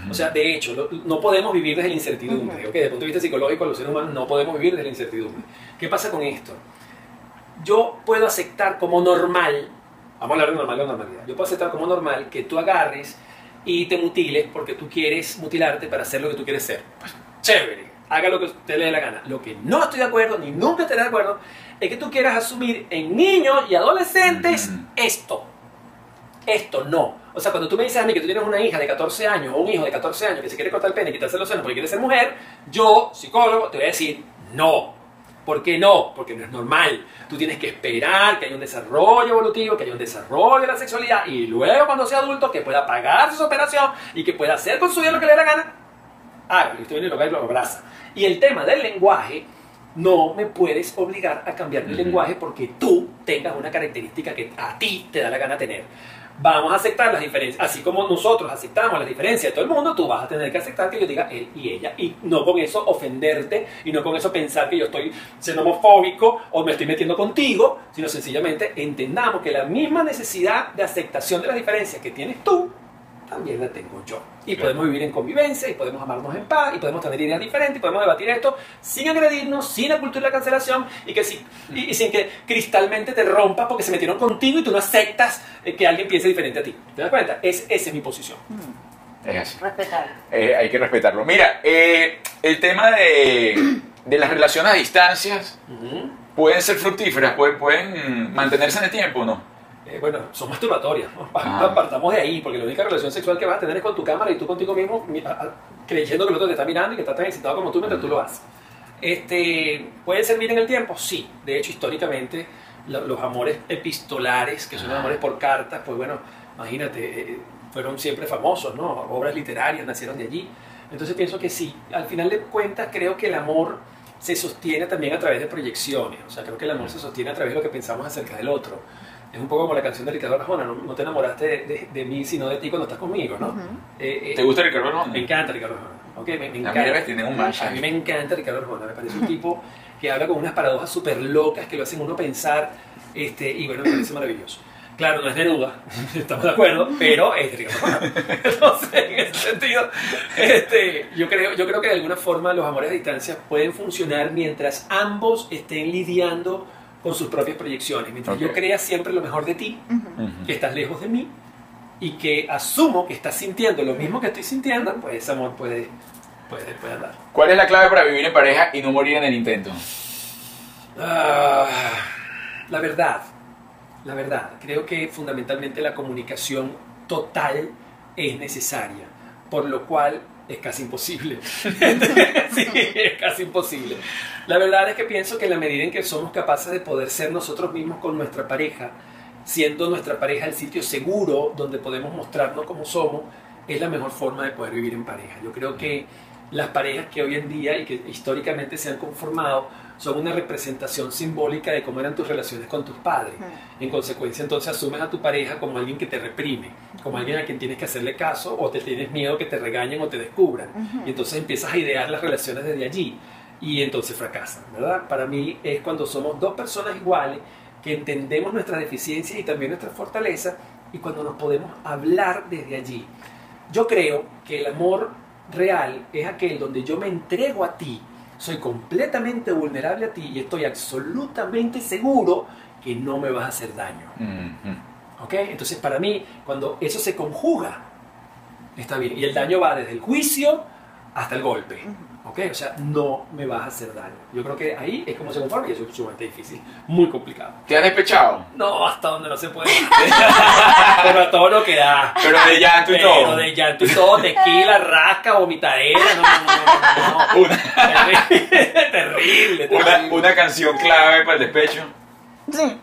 O sea, de hecho, lo- no podemos vivir desde la incertidumbre. Ok, desde el punto de vista psicológico, los seres humanos no podemos vivir desde la incertidumbre. ¿Qué pasa con esto? Yo puedo aceptar como normal, vamos a hablar de normal o normalidad, yo puedo aceptar como normal que tú agarres y te mutiles porque tú quieres mutilarte para hacer lo que tú quieres ser. Pues, chévere, haga lo que usted le dé la gana. Lo que no estoy de acuerdo, ni nunca estaré de acuerdo, es que tú quieras asumir en niños y adolescentes
Ujú.
esto. Esto no. O sea, cuando tú me dices a mí que tú tienes una hija de 14 años o un hijo de 14 años que se quiere cortar el pene y quitarse los senos porque quiere ser mujer, yo, psicólogo, te voy a decir no. ¿Por qué no? Porque no es normal. Tú tienes que esperar que haya un desarrollo evolutivo, que haya un desarrollo de la sexualidad y luego cuando sea adulto que pueda pagar su operación y que pueda hacer con su vida lo que le dé la gana. Hágalo. Y usted viene y lo ve y lo abraza. Y el tema del lenguaje, no me puedes obligar a cambiar mi lenguaje porque tú tengas una característica que a ti te da la gana tener. Vamos a aceptar las diferencias. Así como nosotros aceptamos las diferencias de todo el mundo, tú vas a tener que aceptar que yo diga él y ella. Y no con eso ofenderte y no con eso pensar que yo estoy siendo homofóbico o me estoy metiendo contigo, sino sencillamente entendamos que la misma necesidad de aceptación de las diferencias que tienes tú, también la tengo yo. Y
Claro.
podemos vivir en convivencia, y podemos amarnos en paz, y podemos tener ideas diferentes, y podemos debatir esto sin agredirnos, sin la cultura de la cancelación, y, que si- y, y sin que cristalmente te rompas porque se metieron contigo y tú no aceptas eh, que alguien piense diferente a ti. ¿Te das cuenta? Es, esa es mi posición.
Es así.
respetable.
Eh, hay que respetarlo. Mira, eh, el tema de, de las relaciones a distancias pueden ser fructíferas, pueden, pueden mantenerse en el tiempo, ¿no?
Eh, bueno, son masturbatorias. ¿no?
Ah.
Partamos de ahí, porque la única relación sexual que vas a tener es con tu cámara y tú contigo mismo, creyendo que el otro te está mirando y que está tan excitado como tú mientras tú lo haces. Este, ¿Puede servir en el tiempo? Sí. De hecho, históricamente, lo- los amores epistolares, que son los amores por cartas, pues bueno, imagínate, eh, fueron siempre famosos, ¿no? Obras literarias nacieron de allí. Entonces pienso que sí. Al final de cuentas, creo que el amor se sostiene también a través de proyecciones. O sea, creo que el amor se sostiene a través de lo que pensamos acerca del otro. Es un poco como la canción de Ricardo Arjona, no, no te enamoraste de, de- de mí, sino de ti cuando estás conmigo, ¿no?
Ujú.
Eh, eh,
¿Te gusta Ricardo
Me
Arjona?
encanta Ricardo Arjona. ¿ok? Me, me
A mí
encanta.
debes tener un
A mí me encanta Ricardo Arjona, me parece un tipo que habla con unas paradojas súper locas que lo hacen uno pensar, este, y bueno, me parece maravilloso. Claro, no es Neruda, estamos de acuerdo, pero es de Ricardo Arjona. Entonces, en ese sentido, este, yo, creo, yo creo que de alguna forma los amores a distancia pueden funcionar mientras ambos estén lidiando con sus propias proyecciones. Mientras yo crea siempre lo mejor de ti, que estás lejos de mí y que asumo que estás sintiendo lo mismo que estoy sintiendo, pues ese amor puede, puede, puede andar.
¿Cuál es la clave para vivir en pareja y no morir en el intento?
Ah, la verdad, la verdad, creo que fundamentalmente la comunicación total es necesaria, por lo cual es casi imposible. es casi imposible. La verdad es que pienso que en la medida en que somos capaces de poder ser nosotros mismos con nuestra pareja, siendo nuestra pareja el sitio seguro donde podemos mostrarnos como somos, es la mejor forma de poder vivir en pareja. Yo creo que las parejas que hoy en día y que históricamente se han conformado son una representación simbólica de cómo eran tus relaciones con tus padres. En consecuencia, entonces asumes a tu pareja como alguien que te reprime, como alguien a quien tienes que hacerle caso o te tienes miedo que te regañen o te descubran. Y entonces empiezas a idear las relaciones desde allí y entonces fracasan, ¿verdad? Para mí es cuando somos dos personas iguales que entendemos nuestras deficiencias y también nuestras fortalezas y cuando nos podemos hablar desde allí. Yo creo que el amor real es aquel donde yo me entrego a ti, soy completamente vulnerable a ti y estoy absolutamente seguro que no me vas a hacer daño. ¿Ok? Entonces, para mí, cuando eso se conjuga, está bien. Y el daño va desde el juicio hasta el golpe. ¿Ok? O sea, no me vas a hacer daño. Yo creo que ahí es como se conforma y eso es sumamente difícil. Muy complicado.
¿Te has despechado?
No, hasta donde no se puede. Pero a todo lo que da.
Pero de llanto y
Pero
todo.
de llanto y todo, tequila, rasca, vomitadera, no, no, no, no, no.
Una,
Terrible, terrible.
una,
terrible.
una canción clave para el despecho.
Sí.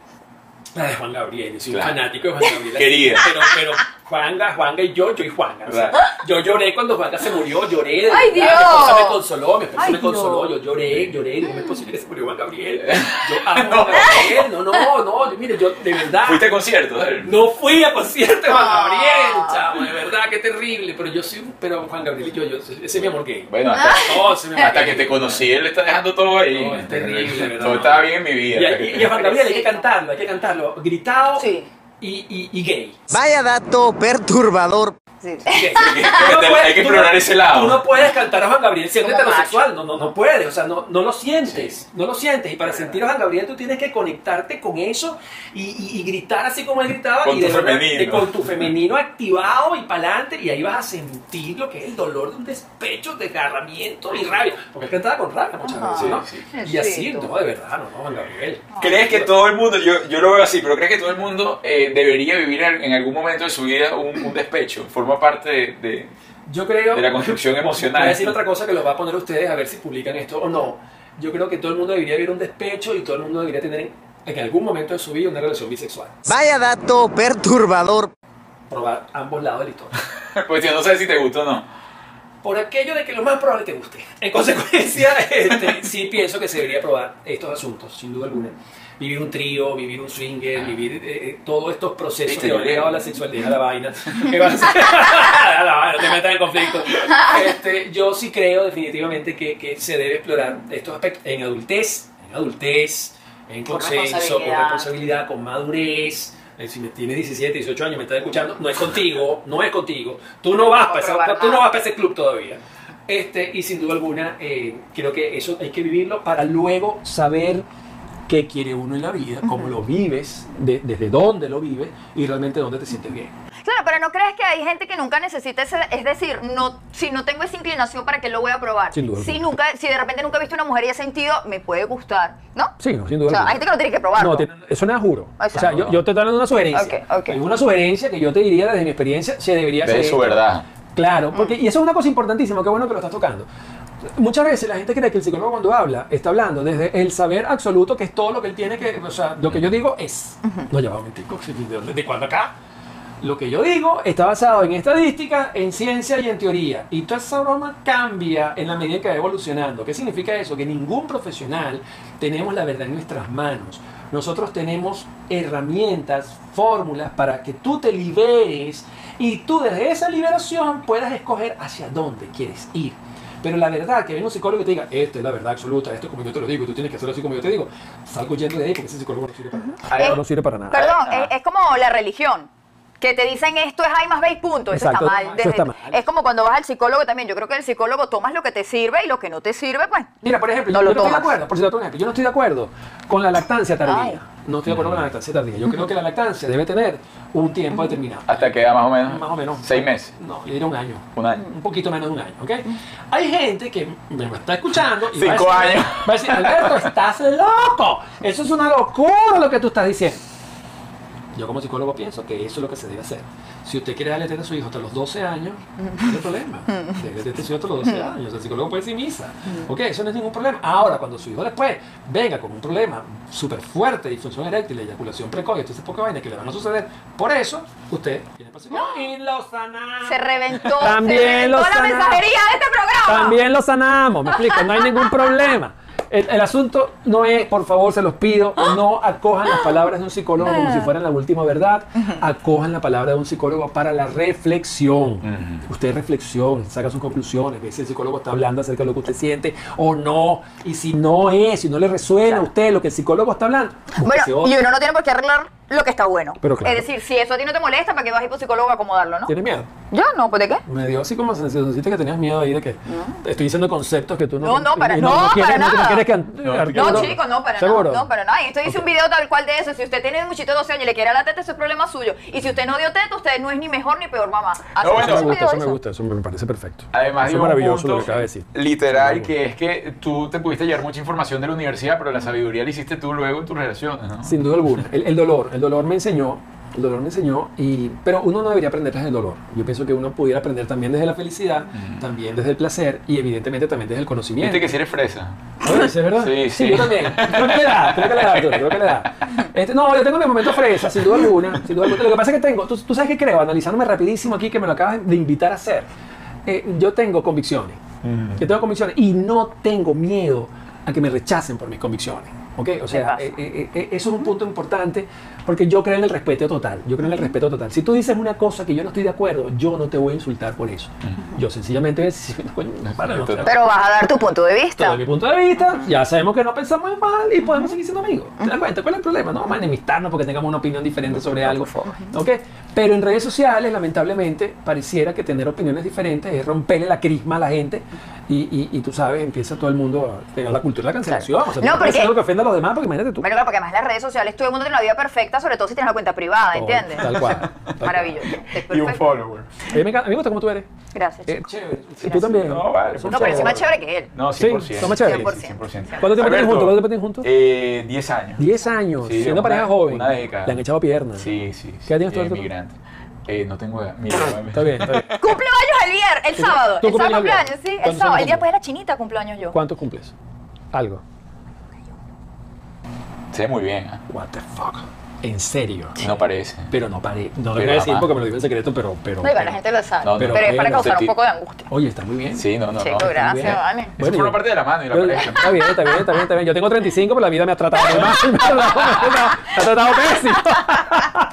La de Juan Gabriel, yo soy
Claro.
un fanático de Juan Gabriel.
Querida.
Pero, pero Juanga, Juanga y yo, yo y Juanga. o sea, yo lloré cuando Juanga se murió, lloré.
¡Ay,
verdad,
Dios!
Mi esposa me consoló, mi esposa
¡Ay,
me consoló,
Dios!
yo lloré, lloré. ¿cómo es posible que se murió Juan Gabriel? Yo amo a Juan Gabriel, no, no, no, yo- mire, yo de verdad.
¿Fuiste a concierto?
No fui a concierto de Juan
Ah.
Gabriel, chamo, de verdad, qué terrible. Pero yo sí, pero Juan Gabriel y yo, yo ese es mi amor gay.
Bueno, hasta,
No, ese es mi amor
hasta que te conocí, él está dejando todo ahí.
No, es terrible, ¿verdad?
Todo estaba bien en mi vida.
Y a, y- y a Juan Gabriel hay que cantarlo, hay que cantarlo, gritado
Sí.
Y, y, y gay.
Vaya dato perturbador.
Sí.
Gay.
Hay que- hay
no-
explorar ese lado.
Tú no puedes cantar a Juan Gabriel siendo
Como
heterosexual, no, no, no puedes, o sea, no, no lo sientes, no lo sientes. Y para sentir a Juan Gabriel tú tienes que conectarte con eso y, y- y gritar así como él gritaba.
Con
y
tu
de
femenino.
eh, con tu femenino activado y para adelante, y ahí vas a sentir lo que es el dolor de un despecho, desgarramiento y rabia. Porque él cantaba con rabia muchas veces, ¿no?
Sí,
Y así, no, de verdad, no, no, Juan Gabriel.
¿Crees que todo el mundo, yo, yo lo veo así, pero crees que todo el mundo eh, debería vivir en, algún momento de su vida un, un despecho? Forma parte de, de-
Yo creo.
de la construcción
Voy a
emocional.
decir otra cosa que los va a poner ustedes a ver si publican esto o no. Yo creo que todo el mundo debería vivir un despecho y todo el mundo debería tener en algún momento de su vida una relación bisexual.
Vaya dato perturbador.
Probar ambos lados de la historia.
Pues yo no sé si te gusta o no.
Por aquello de que lo más probable te guste. En consecuencia, este, sí pienso que se debería probar estos asuntos, sin duda alguna. Vivir un trío, vivir un swinger, vivir eh, eh, todos estos procesos
Viste,
que ligados a la sexualidad, a la vaina. Que van a ser- a la vaina, no te metas en conflicto. Este, yo sí creo definitivamente que, que se debe explorar estos aspectos en adultez, en adultez, en
Con
consenso, con
responsabilidad.
con madurez. Eh, Si me tienes 17, 18 años, me estás escuchando, no es contigo, no es contigo. Tú no vas para ese,
probar
tú no vas para ese club todavía. Este, y sin duda alguna, eh, creo que eso hay que vivirlo para luego saber qué quiere uno en la vida, cómo lo vives, de- desde dónde lo vives y realmente dónde te sientes bien.
Claro, pero ¿no crees que hay gente que nunca necesita ese, es decir, no, si no tengo esa inclinación, ¿para qué lo voy a probar?
Sin duda
Si nunca, si de repente nunca he visto una mujer y he sentido, me puede gustar, ¿no?
Sí, no, sin duda
O sea,
alguna.
hay gente que no tiene que probarlo.
No, tiene- eso no es juro. O sea, yo, yo te estoy dando una sugerencia.
Ok, ok.
Es una sugerencia que yo te diría desde mi experiencia, se debería hacer.
De su verdad.
Claro, porque, y eso es una cosa importantísima, qué bueno que lo estás tocando. Muchas veces la gente cree que el psicólogo cuando habla está hablando desde el saber absoluto, que es todo lo que él tiene que, o sea, lo que yo digo es, no lleva un momentico, ¿de, de cuándo acá? Lo que yo digo está basado en estadística, en ciencia y en teoría. Y toda esa broma cambia en la medida que va evolucionando. ¿Qué significa eso? Que ningún profesional tenemos la verdad en nuestras manos. Nosotros tenemos herramientas, fórmulas para que tú te liberes y tú desde esa liberación puedas escoger hacia dónde quieres ir. Pero la verdad, que venga un psicólogo y te diga, esta es la verdad absoluta, esto es como yo te lo digo, y tú tienes que hacerlo así como yo te digo, salgo yendo de ahí porque ese psicólogo no sirve para nada.
Eh,
No sirve para nada.
Perdón,
Ah.
es, es como la religión. Que te dicen esto es A más B y punto. Eso
Exacto,
está mal.
eso está mal.
Es como cuando vas al psicólogo también. Yo creo que el psicólogo tomas lo que te sirve y lo que no te sirve, pues.
Mira, por ejemplo,
No
yo
lo
no estoy de acuerdo, por cierto, yo no estoy de acuerdo con la lactancia tardía.
Ay.
No estoy de acuerdo con la lactancia tardía. Yo creo que la lactancia debe tener un tiempo determinado.
Hasta que da más o menos.
Más o menos.
Seis meses.
No, yo diría un año.
Un año.
Un poquito menos de un año, ¿ok? Hay gente que me está escuchando y
Cinco
va a decir,
años.
Va a decir, Alberto, estás loco. Eso es una locura lo que tú estás diciendo. Yo como psicólogo pienso que eso es lo que se debe hacer. Si usted quiere darle teta a su hijo hasta los 12 años, no hay problema. Dele teta a su hijo hasta los 12 años. El psicólogo puede decir misa. Ok, eso no es ningún problema. Ahora, cuando su hijo después venga con un problema súper fuerte, disfunción eréctil, eyaculación precoz, y entonces poca vaina que le van a suceder, por eso usted viene para psicólogo y lo sanamos.
Se reventó.
También
se reventó
lo
la
sanamos.
mensajería de este programa.
También lo sanamos, me explico, no hay ningún problema. El, el asunto no es, por favor, se los pido, no acojan las palabras de un psicólogo como si fueran la última verdad, acojan la palabra de un psicólogo para la reflexión. Usted reflexiona, saca sus conclusiones, ve si el psicólogo está hablando acerca de lo que usted siente o no, y si no es, si no le resuena a usted lo que el psicólogo está hablando,
Bueno, y uno no tiene por qué arreglar lo que está bueno.
Pero claro.
Es decir, si eso a ti no te molesta, ¿para qué vas a ir por psicólogo a acomodarlo, no?
¿Tiene miedo?
Yo no, pues de qué?
Me dio así como sensación que tenías miedo ahí de que estoy diciendo conceptos que tú no
No, no, para-
y
no,
quieres,
para
no,
nada.
quieres que
No,
No, chicos, no, para
¿Seguro?
nada. No, para nada. Y esto hice un video tal cual de eso. Si usted tiene un muchito de 12 años y le quiere dar la teta, eso es problema suyo. Y si usted no dio teta, usted no es ni mejor ni peor mamá. Así
No, bueno,
Eso me gusta, eso me gusta, eso me parece perfecto.
Además,
eso es maravilloso lo que acaba de decir.
Literal, que es que tú te pudiste llevar mucha información de la universidad, pero la sabiduría la hiciste tú luego en tus relaciones, ¿no?
Sin duda alguna. El dolor, el dolor me enseñó, el dolor me enseñó, y, pero uno no debería aprender desde el dolor. Yo pienso que uno pudiera aprender también desde la felicidad, también desde el placer y evidentemente también desde el conocimiento.
Viste que si eres fresa.
¿es verdad?
Sí, sí.
yo también. Creo que le da, creo que le da, Arturo, creo que le da. Este, no, yo tengo mi momento fresa, sin duda alguna, sin duda alguna. Lo que pasa es que tengo, tú, tú sabes que creo, analizándome rapidísimo aquí, que me lo acabas de invitar a hacer. Eh, yo tengo convicciones. Yo tengo convicciones y no tengo miedo a que me rechacen por mis convicciones. ¿Ok? O sea, eh, eh, eh, eso es un punto importante porque yo creo en el respeto total. Yo creo en el respeto total. Si tú dices una cosa que yo no estoy de acuerdo, yo no te voy a insultar por eso. Yo sencillamente voy a decir, coño, para, no.
Pero vas a dar tu punto de vista.
desde mi punto de vista, ya sabemos que no pensamos igual y podemos seguir siendo amigos. ¿Te das cuenta? ¿Cuál es el problema? No vamos a enemistarnos porque tengamos una opinión diferente sobre algo. ¿Ok? Pero en redes sociales, lamentablemente, pareciera que tener opiniones diferentes es romperle la crisma a la gente y, y, y tú sabes, empieza todo el mundo a tener la cultura de la cancelación. O sea,
No, porque-
algo que ofenda a los demás porque imagínate tú.
Bueno, claro, porque además en las redes sociales todo el mundo tiene una vida perfecta, sobre todo si tienes una cuenta privada,
Todo,
¿entiendes?
Tal cual. tal cual.
Maravilloso. Es
Y un follower.
A mí me, encanta- a mí me gusta cómo tú eres.
Gracias.
Eh, chévere. Y tú también.
No, vale, por
No, pero soy más chévere que él.
No,
Sí,
100%.
son más chéveres.
100%.
¿Cuánto tiempo tienen juntos? ¿Cuánto tiempo tienen juntos?
Eh, 10 años.
10 años,
Sí,
siendo
una-
pareja joven.
una década.
Le han echado piernas.
Sí, sí. sí.
¿Qué edad tienes tú,
Migrante. Eh, no tengo edad. Mira,
Está bien, está bien.
Cumpleaños el viernes, el
¿Tú-
sábado. El sábado
cumpleaños
sí. El
¿Cuántos
sábado. El día después de la chinita cumpleaños yo.
¿Cuánto cumples? Algo.
Se ve muy bien. ¿eh?
What the fuck. En serio.
No parece.
Pero no paré. No lo
Pero
voy a decir
jamás.
porque me lo digo en secreto, pero. pero,
No, igual la
pero-
gente lo sabe.
No,
pero,
pero
es para causar un poco de angustia.
Oye, está muy bien.
Sí, no, no,
Chico,
no.
Gracias,
bien.
vale.
Eso
Bueno,
forma parte de la mano y la
Yo-
pareja.
Está bien, está bien, está bien, está bien. Yo tengo 35, pero la vida me ha tratado muy mal. Me ha tratado- pésimo.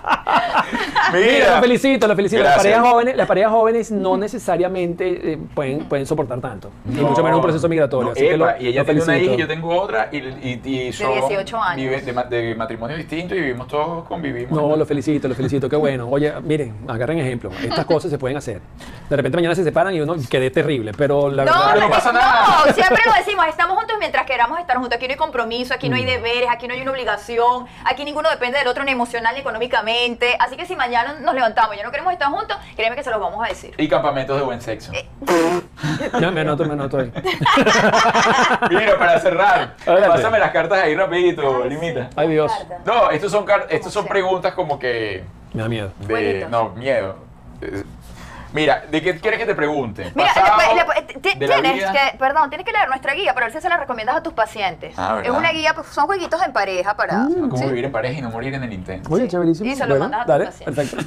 Mira, lo felicito, lo felicito. Las parejas jóvenes, las parejas jóvenes no necesariamente eh, pueden, pueden soportar tanto. y mucho menos un proceso migratorio.
No,
así que lo-
epa, y ella
lo
tiene una hija y yo tengo otra y, y, y son
18 años.
vive- de, de matrimonio distinto y vivimos todos, convivimos.
No, lo felicito, lo felicito, qué bueno. Oye, miren, agarren ejemplo. Estas cosas se pueden hacer. De repente mañana se separan y uno quede terrible, pero la
No,
verdad.
no
no,
pasa
no,
nada.
siempre lo decimos, estamos juntos mientras queramos estar juntos. Aquí no hay compromiso, aquí no
Mm.
hay deberes, aquí no hay una obligación, aquí ninguno depende del otro ni emocional ni económicamente. Así que si mañana nos levantamos y ya no queremos estar juntos, créeme que se los vamos a decir.
Y campamentos de buen sexo.
Eh.
Ya me anoto, me anoto ahí.
Mira, para cerrar,
Adelante.
pásame las cartas ahí rapidito, limita.
Ay, Dios.
No, estos son, estos son
sea.
preguntas como que
Me da miedo.
de... No, miedo. Mira, ¿de qué quieres que te pregunte?
Mira, le- le-
la
tienes
vida.
que, perdón, tienes que leer nuestra guía para ver si se la recomiendas a tus pacientes.
Ah,
es una guía, pues, son jueguitos en pareja para...
Cómo
¿sí?
vivir en pareja y no morir en el intento.
Oye,
Sí.
chéverísimo.
Y se lo
bueno,
mandas a tu
dale, perfecto.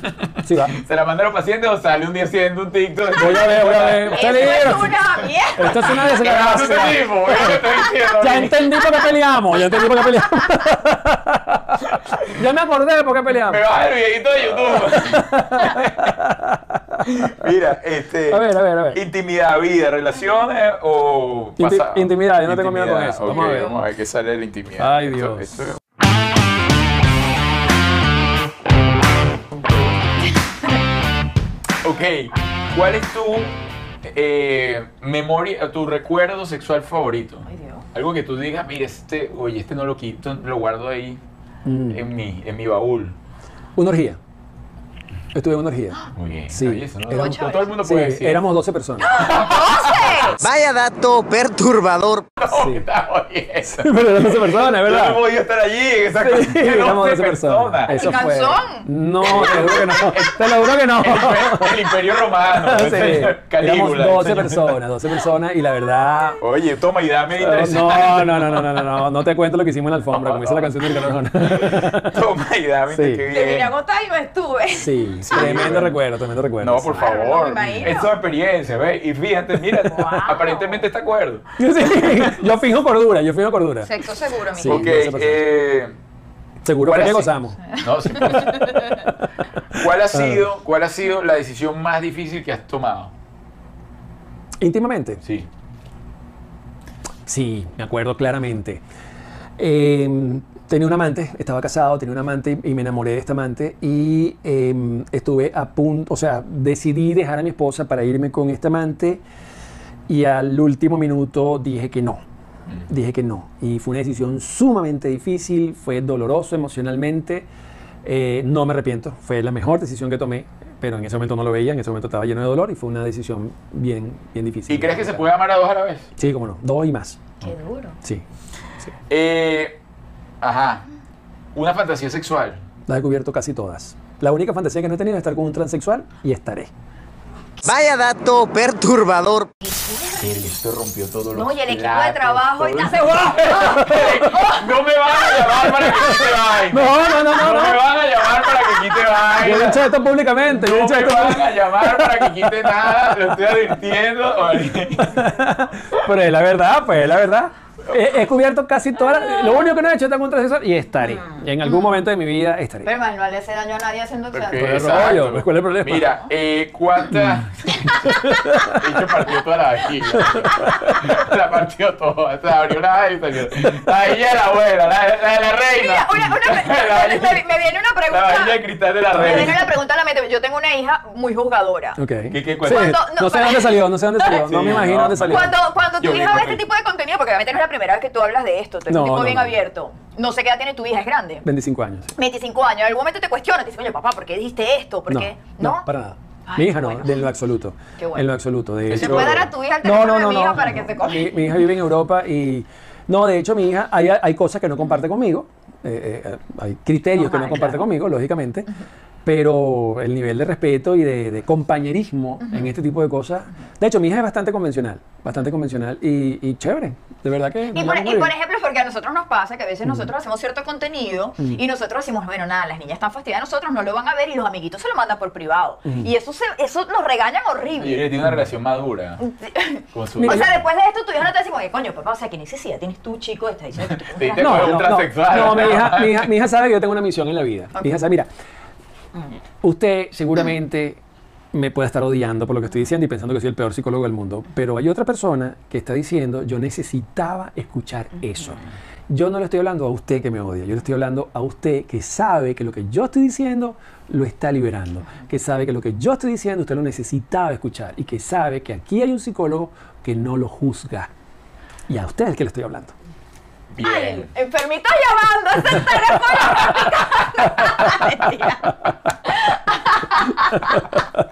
Sí, va.
¿Se la manda a los pacientes o sale un día haciendo un TikTok?
Voy a ver, voy a ver. Está
es una mierda.
Esto es una
¿Qué hace
desgracia. Ya entendí por qué peleamos. Ya entendí por qué peleamos. ya me acordé de por qué peleamos.
Me baja el videito de YouTube. Mira, este.
A ver, a ver, a ver.
Intimidad, vida, relaciones o.
Inti-
pasado?
intimidad, yo no tengo miedo con eso. Vamos a ver.
Vamos a ver qué sale de la intimidad.
Ay, Dios.
esto- Ok, ¿cuál es tu eh, memoria, tu recuerdo sexual favorito?
Ay, Dios.
Algo que tú digas, mire, este, oye, este no lo quito, lo guardo ahí
Mm.
en mi, en mi baúl.
Una orgía. Estuve en una orgía.
Muy bien.
Sí,
Oye, eso no,
éramos-
todo el mundo
Sí,
puede decir.
éramos 12 personas.
Vaya dato perturbador.
No,
Sí.
jodiendo.
Pero 12 personas,
Yo
¿verdad?
no podía estar allí en esa.
Sí, éramos 12 personas.
¿Y
Eso fue.
calzón?
No, te lo juro que no. Te lo juro que no.
El, imper- el imperio romano.
Sí,
ese
éramos
Calígula,
12
ese-
personas, 12 personas y la verdad...
Oye, toma y dame
No,
interesante.
no, no, no, no, no, no, no te cuento lo que hicimos en la alfombra, como dice la canción de Ricardo Arjona.
Toma y dame,
Sí.
qué
Te vine a contar y no estuve.
Sí, tremendo recuerdo, tremendo recuerdo.
No, por favor.
no.
Esto es experiencia, ¿ves? Y fíjate, mira,
Wow.
aparentemente está acuerdo.
Sí, yo fijo cordura, yo fijo cordura.
Sexo seguro, mi
Sí.
ok,
12%.
eh,
Seguro
¿Cuál
que gozamos.
No, sí. ¿Cuál ha sido, cuál ha sido la decisión más difícil que has tomado?
Íntimamente.
Sí.
Sí, me acuerdo claramente. Eh, tenía un amante, estaba casado, tenía un amante y me enamoré de esta amante y eh, estuve a punto, o sea, decidí dejar a mi esposa para irme con este amante y al último minuto dije que no. Dije que no. Y fue una decisión sumamente difícil, fue doloroso emocionalmente. Eh, no me arrepiento, fue la mejor decisión que tomé, pero en ese momento no lo veía, en ese momento estaba lleno de dolor y fue una decisión bien, bien difícil.
¿Y crees que se puede amar a dos a la vez?
Sí, como no, dos y más.
Qué duro.
Sí, sí.
Eh, ajá. Una fantasía sexual.
La he cubierto casi todas. La única fantasía que no he tenido es estar con un transexual y estaré.
Vaya dato perturbador.
Esto rompió todo lo
No, y el equipo de trabajo y te hace
No me van a llamar para que quite vaina.
No, no, no, no,
No me van a llamar para que quite
Yo he
vaina.
dicho esto públicamente.
No me
esto
van a llamar para que quite nada. Lo estoy advirtiendo.
Pero es la verdad, pues es la verdad. He, he cubierto casi todas. las- Lo único que no he hecho es estar con un transexual y estaré. Y en algún momento de mi vida estaré.
Pero man, no le hace daño a nadie haciendo
Porque- Exacto.
rollo, pues, ¿cuál es el problema?
Mira, eh, ¿cuántas? De hecho, partió toda la vagina. La partió toda. Se abrió la y salió. La vagina de la abuela, la, la de la reina.
Mira, una, una,
La
me, me- me viene una
La
pregunta.
vagina de cristal de la
Me viene
reina.
la pregunta a la mente. Yo tengo una hija muy juzgadora.
Ok.
¿Qué- qué
Sí?
Cuando-
no,
no,
sé dónde salió, no sé dónde salió. no
Sí,
me imagino
no.
dónde salió.
Cuando, cuando tu hija ve este tipo de contenido, porque obviamente no es la primera vez que tú hablas de esto, tú eres
No,
un tipo
no,
bien
no.
abierto. No sé qué edad tiene tu hija, es grande.
25 años. sí.
25 años. En algún momento te cuestiona, te dice, oye, papá, ¿por qué dijiste esto? ¿Por
No,
qué?
no, para nada.
Ay,
mi hija no,
bueno.
de lo absoluto.
Qué bueno.
En lo absoluto. De
¿Se puede dar
a tu hija el
No,
teléfono
no,
de mi hija para que se coja?
Mi, mi hija vive en Europa y. No, de hecho, mi hija, hay, hay cosas que no comparte conmigo. Eh, eh, hay criterios que no comparte
claro.
conmigo, lógicamente. Pero el nivel de respeto y de, de compañerismo en este tipo de cosas. De hecho, mi hija es bastante convencional. Bastante convencional y, y chévere. De verdad que.
Y por,
muy
y por ejemplo, porque a nosotros nos pasa que a veces nosotros hacemos cierto contenido y nosotros decimos, bueno, nada, las niñas están fastidiadas, nosotros no lo van a ver y los amiguitos se lo mandan por privado. Y eso se, eso nos regañan
Y
horrible.
ella tiene una relación madura con su
O sea, después de esto, tu hija no te dice, oye, coño, papá, o sea, ¿qué necesidad tienes tú, chico, de estar diciendo que tú
Te- te-
No, no,
transexual.
no, no, hija, mi, hija, mi hija sabe que yo tengo una misión en la vida. Mi hija sabe, mira, usted seguramente me puede estar odiando por lo que estoy diciendo y pensando que soy el peor psicólogo del mundo, pero hay otra persona que está diciendo, yo necesitaba escuchar eso. Yo no le estoy hablando a usted que me odia, yo le estoy hablando a usted que sabe que lo que yo estoy diciendo lo está liberando, que sabe que lo que yo estoy diciendo usted lo necesitaba escuchar y que sabe que aquí hay un psicólogo que no lo juzga. Y a usted es el que le estoy hablando.
Bien.
Ay, enfermitos llamando, ese es el teléfono.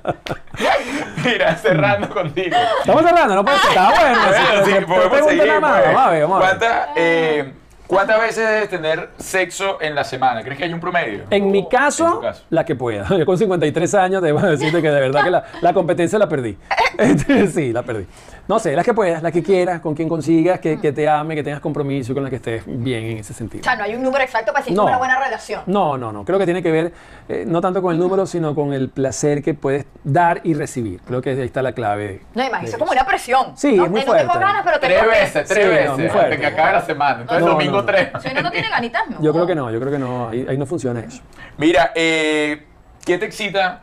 Mira, cerrando contigo.
Estamos cerrando, no puede ser. Está bueno.
Bueno,
sí,
sí,
pero- pero
podemos
pregunta
seguir,
nada más.
pues.
Vamos a ver, vamos a ver.
¿Cuánta, eh, ¿Cuántas veces debes tener sexo en la semana? ¿Crees que hay un promedio?
En mi caso,
En caso.
la que pueda. Yo con 53 años debo decirte que de verdad que la, la competencia la perdí. Este, sí, la perdí. No sé, las que puedas, las que quieras, con quien consigas, que, que te ame, que tengas compromiso y con la que estés bien en ese sentido.
O sea, no hay un número exacto para decir
No.
una buena relación.
No, no, no. Creo que tiene que ver eh, no tanto con el número, sino con el placer que puedes dar y recibir. Creo que ahí está la clave.
No, imagínate, es como una presión.
Sí,
no,
es muy
te- no tengo
fuerte.
ganas, pero te
Tres veces, tres
Sí, no,
veces,
muy fuerte.
que acabe la semana. Entonces,
No,
domingo
no, no.
tres.
Si uno no tiene ganitas, no.
Yo creo que no, yo creo que no. Ahí, ahí no funciona eso.
Mira, eh, ¿qué te excita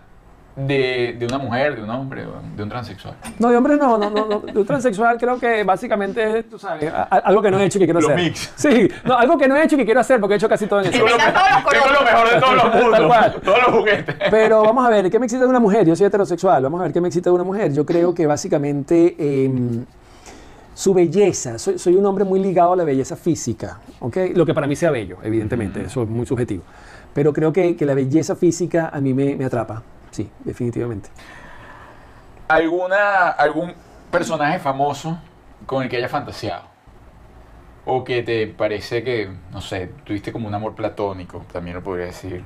de, de una mujer, de un hombre, de un transexual?
No, de hombre no, no, no, no. De un transexual creo que básicamente es, tú sabes, a- a- algo que no he hecho y que quiero
Los
hacer.
mix.
Sí, no, algo que no he hecho y que quiero hacer porque he hecho casi todo en el
Tengo
colores.
lo mejor de todos los
Tal
mundos.
cual.
Todos los juguetes.
Pero vamos a ver, ¿qué me excita de una mujer? Yo soy heterosexual, vamos a ver qué me excita de una mujer. Yo creo que básicamente em, su belleza, soy, soy un hombre muy ligado a la belleza física, ¿ok? Lo que para mí sea bello, evidentemente, eso es muy subjetivo. Pero creo que, que la belleza física a mí me, me atrapa, sí, definitivamente.
¿Alguna, ¿Algún personaje famoso con el que hayas fantaseado? O que te parece que, no sé, tuviste como un amor platónico, también lo podría decir.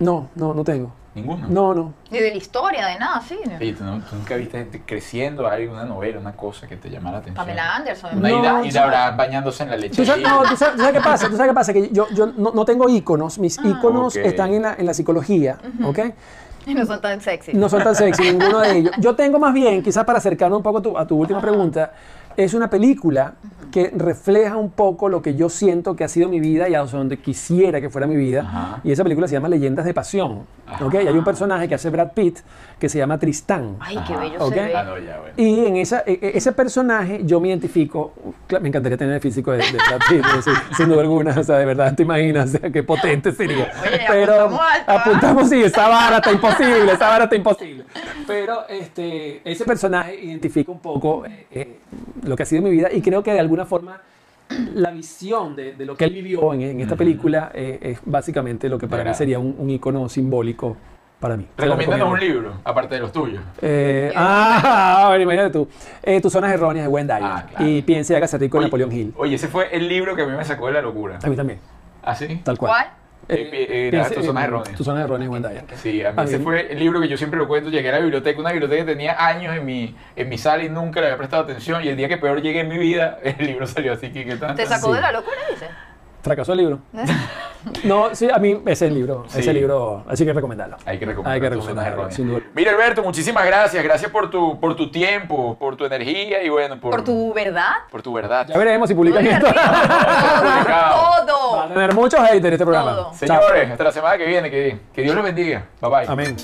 No, no, no tengo.
Ninguno.
No, no.
Ni de la historia, de nada, sí.
Oye, ¿tú, no- tú nunca viste gente creciendo algo, una novela, una cosa que te llamara la atención.
Pamela Anderson.
Una
No,
ida, bañándose en la leche.
¿Tú sabes, no, ¿tú sabes- tú sabes qué pasa? ¿Tú sabes qué pasa? Que yo, yo no, no tengo íconos, mis íconos
Ok.
están en la, en la psicología, ¿ok?
No son tan sexy.
No son tan sexy ninguno de ellos. Yo tengo más bien, quizás para acercarnos un poco a tu, a tu última pregunta, es una película que refleja un poco lo que yo siento que ha sido mi vida y a donde quisiera que fuera mi vida.
Ajá.
Y esa película se llama Leyendas de Pasión. ¿ok? Y hay un personaje que hace Brad Pitt que se llama Tristán.
Ay, qué bello
Ok.
se ve.
Ah, no, ya, bueno.
Y en esa, e- e- ese personaje yo me identifico, me encantaría tener el físico de, de Brad Pitt, sin, sin duda alguna, o sea, de verdad, te imaginas, o sea, qué potente sería.
Oye,
Pero
apuntamos alto, ¿ah?
apuntamos, sí, esa vara está imposible, esa vara está imposible. Pero este, ese personaje identifica un poco eh, eh, lo que ha sido mi vida y creo que de alguna forma la visión de, de lo que él vivió en, en esta película eh, es básicamente lo que para mí sería un, un icono simbólico para mí.
Recomiéndanos un libro, aparte de los tuyos.
Eh, ah, bueno, imagínate tú. Eh, tus zonas erróneas de Wendy
Ah, claro.
Y piense y hágase rico de
Oye,
Napoleón Hill.
Oye, ese fue el libro que a mí me sacó de la locura.
A mí también,
¿Ah, sí?
tal cual.
¿Cuál?
Eh, eh, zonas erróneas.
Tus zonas erróneas de Wendy
Sí, a mí
A
ese fue el libro que yo siempre lo cuento. Llegué a la biblioteca, una biblioteca que tenía años en mi, en mi sala y nunca le había prestado atención. Y el día que peor llegué en mi vida, el libro salió así que, ¿qué tal?
¿Te sacó
Sí.
de la locura, dice?
¿Fracasó el libro? No, sí, a mí ese libro,
Sí.
ese libro, así que recomendarlo.
Hay que recomendar.
Hay que recomendarlo, sin duda.
Mira, Alberto, muchísimas gracias. Gracias por tu, por tu tiempo, por tu energía y bueno, por,
Por tu verdad.
por tu verdad.
Ya veremos si publican esto.
divertido. Todo.
Va a tener muchos haters este programa.
Todo.
Chao.
Señores, hasta la semana que viene. Que, que Dios los bendiga. Bye bye.
Amén.